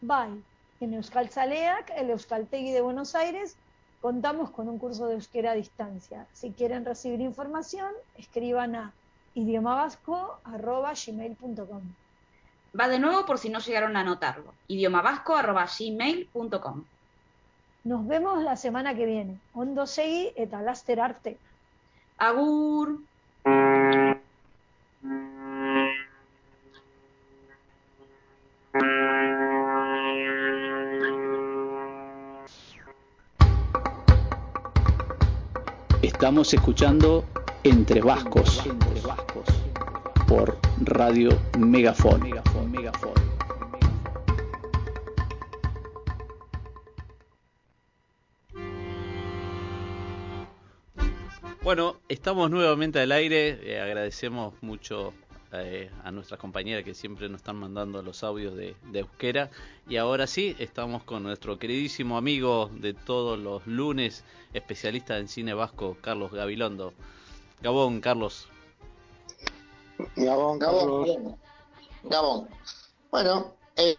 Bye. En Euskal Zaleak, el Euskaltegui de Buenos Aires, contamos con un curso de euskera a distancia. Si quieren recibir información, escriban a idiomavasco.gmail.com Va de nuevo por si no llegaron a anotarlo. idiomavasco.gmail.com nos vemos la semana que viene. Ondo segi eta laster arte. Agur. Estamos escuchando Entre Vascos por Radio Megafon. Bueno, estamos nuevamente al aire. Eh, agradecemos mucho eh, a nuestras compañeras que siempre nos están mandando los audios de, Euskera. Y ahora sí, estamos con nuestro queridísimo amigo de todos los lunes, especialista en cine vasco, Carlos Gabilondo. Gabón, Carlos. Gabón, Gabón. Gabón. Bueno, eh,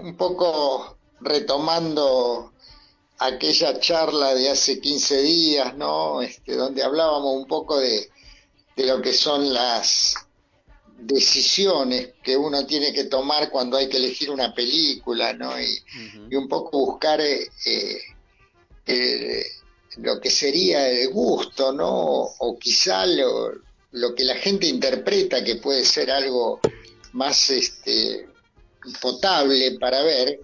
un poco retomando aquella charla de hace 15 días, ¿no? Este, donde hablábamos un poco de, de lo que son las decisiones que uno tiene que tomar cuando hay que elegir una película, ¿no? Y, y un poco buscar eh, eh, lo que sería el gusto, ¿no? O, quizá lo, lo, que la gente interpreta que puede ser algo más este, potable para ver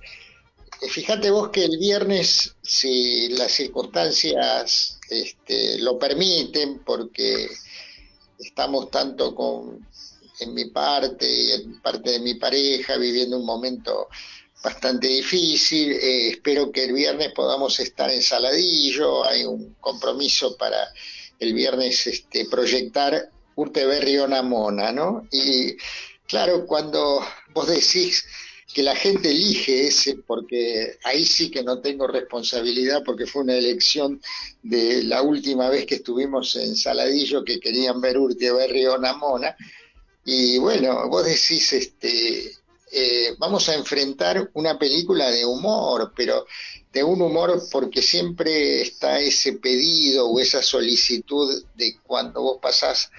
Fíjate vos que el viernes, si las circunstancias este, lo permiten, porque estamos tanto con, en mi parte y en parte de mi pareja viviendo un momento bastante difícil. Eh, espero que el viernes podamos estar en Saladillo. Hay un compromiso para el viernes este, proyectar Urte Mona, ¿no? Y claro, cuando vos decís que la gente elige ese, porque ahí sí que no tengo responsabilidad, porque fue una elección de la última vez que estuvimos en Saladillo, que querían ver Urte Berrio Namona, y bueno, vos decís, este, eh, vamos a enfrentar una película de humor, pero de un humor porque siempre está ese pedido o esa solicitud de cuando vos pasás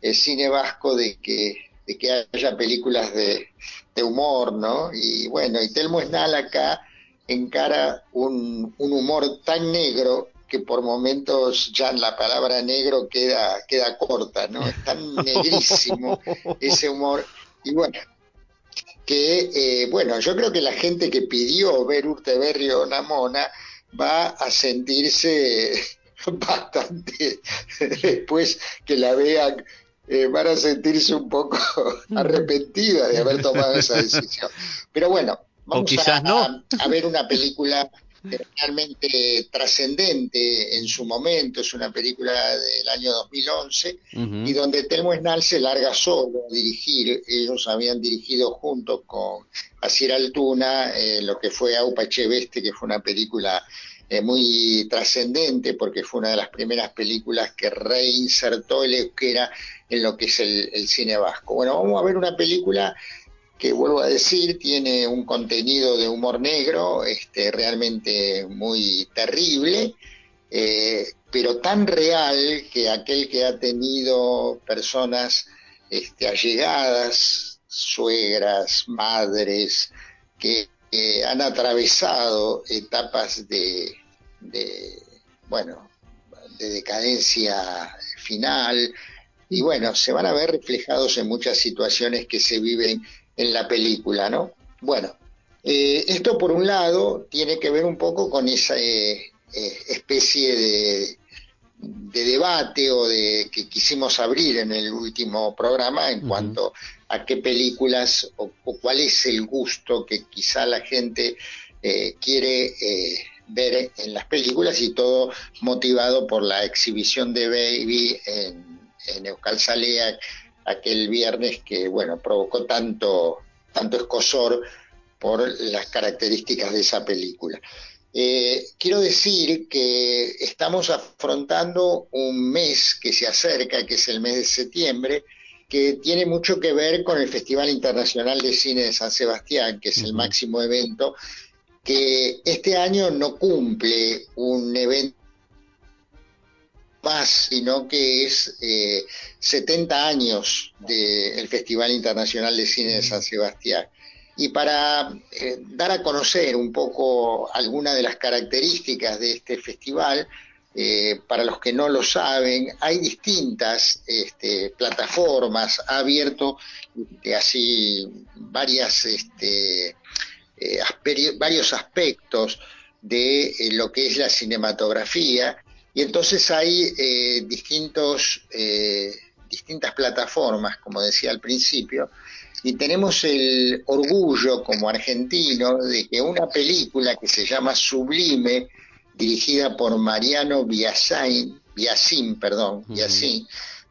el cine vasco de que, de que haya películas de, de humor, ¿no? Y bueno, y Telmo Snal acá encara un, un humor tan negro que por momentos ya la palabra negro queda, queda corta, ¿no? Es tan [laughs] negrísimo ese humor. Y bueno, que, eh, bueno, yo creo que la gente que pidió ver Urteberrio Namona va a sentirse [laughs] bastante después que la vean eh, van a sentirse un poco [laughs] arrepentidas de haber tomado esa decisión. Pero bueno, vamos a, ver una película realmente trascendente en su momento, es una película del año 2011 y donde Telmo Esnal se larga solo a dirigir, ellos habían dirigido junto con Asier Altuna eh, lo que fue Aupa Cheveste, que fue una película eh, muy trascendente porque fue una de las primeras películas que reinsertó el euskera en lo que es el, cine vasco. Bueno, vamos a ver una película que vuelvo a decir, tiene un contenido de humor negro, este, realmente muy terrible, eh, pero tan real que aquel que ha tenido personas este, allegadas, suegras, madres, que han atravesado etapas de, bueno, de decadencia final, y bueno, se van a ver reflejados en muchas situaciones que se viven en la película, ¿no? Bueno, eh, esto por un lado tiene que ver un poco con esa eh, eh, especie de, debate o de que quisimos abrir en el último programa en cuanto a qué películas o, cuál es el gusto que quizá la gente quiere ver en las películas y todo motivado por la exhibición de Baby en en Euskal aquel viernes que, bueno, provocó tanto, tanto escosor por las características de esa película. Eh, quiero decir que estamos afrontando un mes que se acerca, que es el mes de septiembre, que tiene mucho que ver con el Festival Internacional de Cine de San Sebastián, que es el máximo evento, que este año no cumple un evento más, sino que es 70 eh, años del Festival Internacional de Cine de San Sebastián. Y para eh, dar a conocer un poco algunas de las características de este festival, eh, para los que no lo saben, hay distintas este, plataformas, ha abierto así varias, este, varios aspectos de lo que es la cinematografía y entonces hay eh, distintos, eh, distintas plataformas, como decía al principio, y tenemos el orgullo como argentino de que una película que se llama Sublime, dirigida por Mariano Biasin, Biasin, perdón,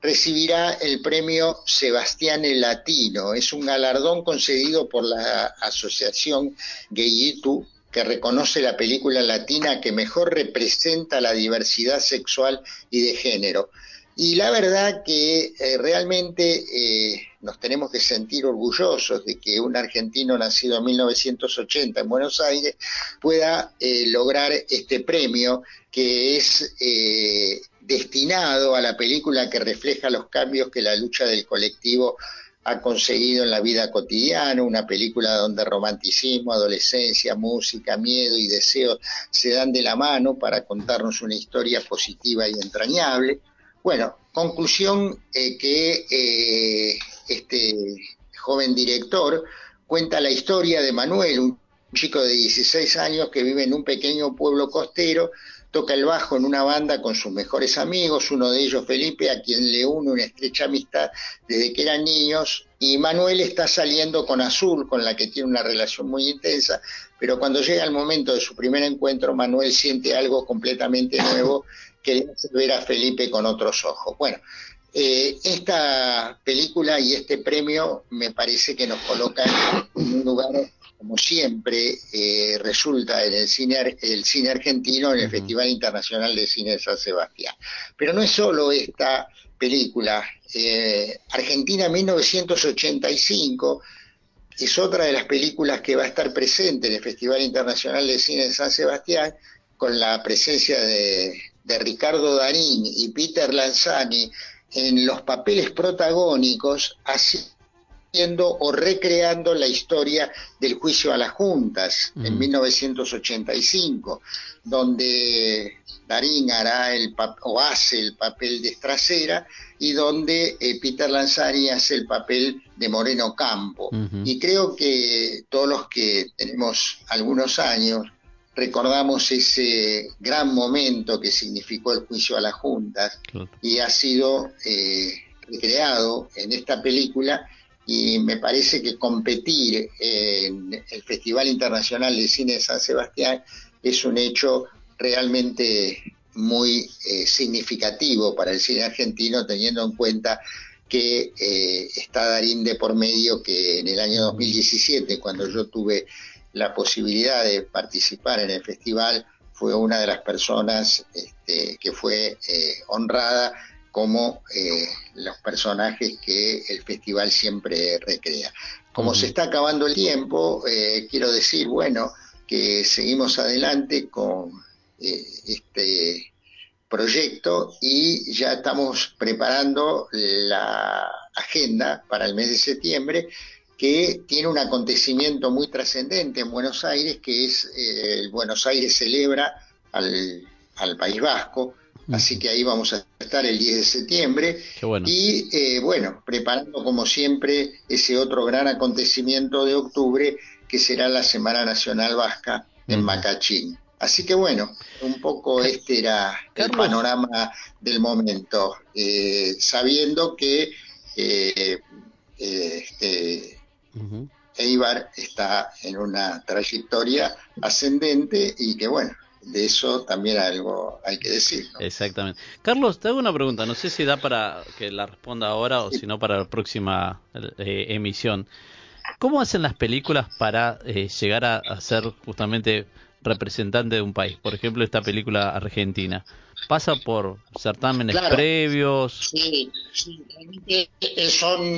recibirá el premio Sebastián el Latino. Es un galardón concedido por la Asociación Geyitu que reconoce la película latina que mejor representa la diversidad sexual y de género. Y la verdad que eh, realmente eh, nos tenemos que sentir orgullosos de que un argentino nacido en 1980 en Buenos Aires pueda eh, lograr este premio que es destinado a la película que refleja los cambios que la lucha del colectivo ha conseguido en la vida cotidiana, una película donde romanticismo, adolescencia, música, miedo y deseo se dan de la mano para contarnos una historia positiva y entrañable. Bueno, conclusión eh, que eh, este joven director cuenta la historia de Manuel, un chico de 16 años que vive en un pequeño pueblo costero toca el bajo en una banda con sus mejores amigos, uno de ellos Felipe, a quien le une una estrecha amistad desde que eran niños, y Manuel está saliendo con Azul, con la que tiene una relación muy intensa, pero cuando llega el momento de su primer encuentro, Manuel siente algo completamente nuevo que le hace ver a Felipe con otros ojos. Bueno, eh, esta película y este premio me parece que nos coloca en un lugar como siempre, eh, resulta en el cine, el cine argentino en el Festival Internacional de Cine de San Sebastián. Pero no es solo esta película. Eh, Argentina 1985 es otra de las películas que va a estar presente en el Festival Internacional de Cine de San Sebastián, con la presencia de, de Ricardo Darín y Peter Lanzani en los papeles protagónicos, así haciendo o recreando la historia del juicio a las juntas en 1985, donde Darín hará el o hace el papel de Estracera y donde eh, Peter Lanzani hace el papel de Moreno Campo. Y creo que todos los que tenemos algunos años recordamos ese gran momento que significó el juicio a las juntas y ha sido eh, recreado en esta película y me parece que competir en el Festival Internacional de Cine de San Sebastián es un hecho realmente muy eh, significativo para el cine argentino teniendo en cuenta que eh, está Darín de por medio que en el año 2017 cuando yo tuve la posibilidad de participar en el festival, fue una de las personas este, que fue eh, honrada como eh, los personajes que el festival siempre recrea. Como se está acabando el tiempo, eh, quiero decir, bueno, que seguimos adelante con este proyecto y ya estamos preparando la agenda para el mes de septiembre que tiene un acontecimiento muy trascendente en Buenos Aires, que es eh, Buenos Aires celebra al, País Vasco, así que ahí vamos a estar el 10 de septiembre. Y eh, bueno, preparando como siempre ese otro gran acontecimiento de octubre, que será la Semana Nacional Vasca en Macachín. Así que bueno, un poco este era el panorama del momento, eh, sabiendo que este, Eibar está en una trayectoria ascendente y que bueno, de eso también algo hay que decir. Exactamente. Carlos, te hago una pregunta, no sé si da para que la responda ahora o si no para la próxima eh, emisión. ¿Cómo hacen las películas para eh, llegar a, ser justamente representante de un país? Por ejemplo, esta película argentina. ¿Pasa por certámenes previos? Sí, sí, eh, son,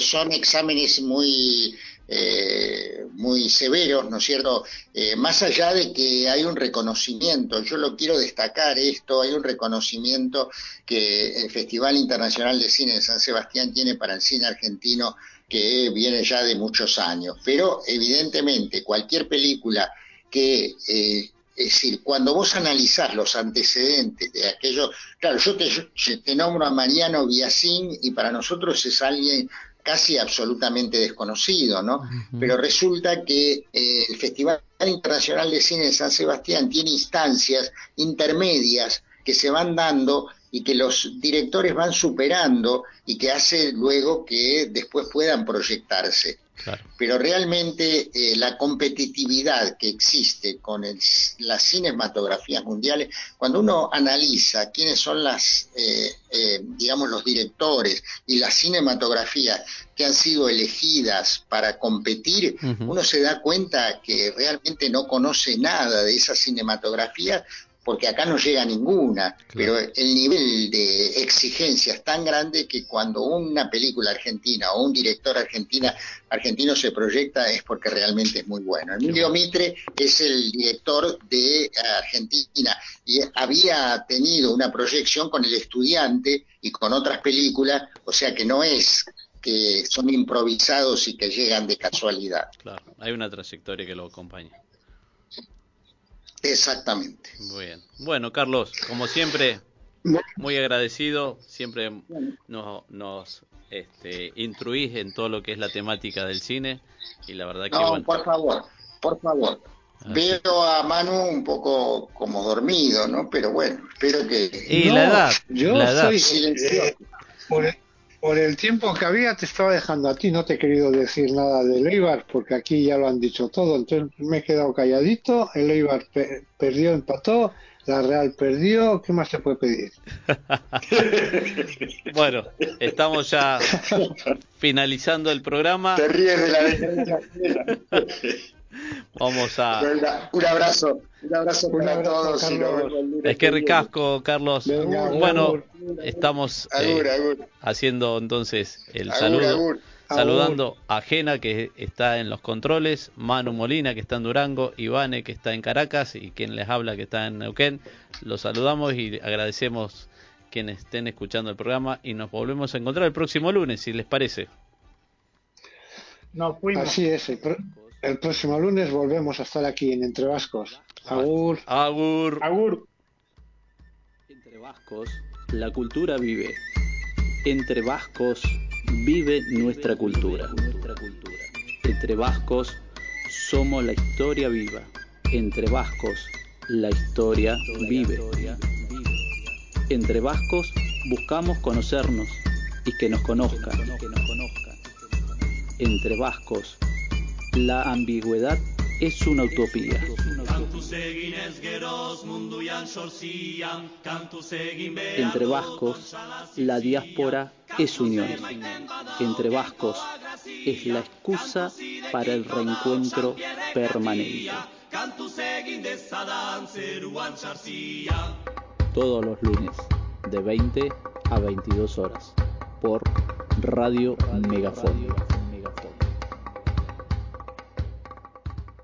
son exámenes muy eh, muy severos, ¿no es cierto? Eh, más allá de que hay un reconocimiento, yo lo quiero destacar esto, hay un reconocimiento que el Festival Internacional de Cine de San Sebastián tiene para el cine argentino que viene ya de muchos años, pero evidentemente cualquier película que... Eh, es decir, cuando vos analizás los antecedentes de aquello, claro, yo te, te nombro a Mariano Biasín y para nosotros es alguien casi absolutamente desconocido, ¿no? Pero resulta que eh, el Festival Internacional de Cine de San Sebastián tiene instancias intermedias que se van dando y que los directores van superando y que hace luego que después puedan proyectarse. Pero realmente eh, la competitividad que existe con las cinematografías mundiales, cuando uno analiza quiénes son las, eh, eh, digamos, los directores y las cinematografías que han sido elegidas para competir, uno se da cuenta que realmente no conoce nada de esa cinematografía porque acá no llega ninguna, pero el nivel de exigencia es tan grande que cuando una película argentina o un director argentina, argentino se proyecta es porque realmente es muy bueno. Emilio Mitre es el director de Argentina y había tenido una proyección con El Estudiante y con otras películas, o sea que no es que son improvisados y que llegan de casualidad. Claro, hay una trayectoria que lo acompaña. Exactamente. Muy bien. Bueno, Carlos, como siempre, muy agradecido. Siempre nos, nos este, instruís en todo lo que es la temática del cine. Y la verdad que. No, por favor, por favor. Veo a Manu un poco como dormido, ¿no? Pero bueno, espero que. Y la edad. Yo la edad. soy silencioso. Por el tiempo que había te estaba dejando a ti, no te he querido decir nada del Eibar porque aquí ya lo han dicho todo, entonces me he quedado calladito, el Eibar perdió, empató, la Real perdió, ¿qué más se puede pedir? [laughs] bueno, estamos ya [laughs] finalizando el programa. Te ríes de la [laughs] Vamos a. Un abrazo, un abrazo para todos. es que ricasco, Carlos. bueno, estamos eh, haciendo entonces el saludo. Saludando a Jena que está en los controles, Manu Molina que está en Durango, Ivane que está en Caracas y quien les habla que está en Neuquén. Los saludamos y agradecemos quienes estén escuchando el programa y nos volvemos a encontrar el próximo lunes, si les parece. Nos fuimos. Así es, el, el próximo lunes volvemos a estar aquí en Entre Vascos. Agur. Agur. Agur. Entre vascos, la cultura vive. Entre vascos, vive nuestra cultura. Entre vascos, somos la historia viva. Entre vascos, la historia vive. Entre vascos, buscamos conocernos y que nos conozcan. Entre vascos, la ambigüedad es una utopía. Entre vascos, la diáspora es unión. Entre vascos, es la excusa para el reencuentro permanente. Todos los lunes, de 20 a 22 horas, por Radio Megafon.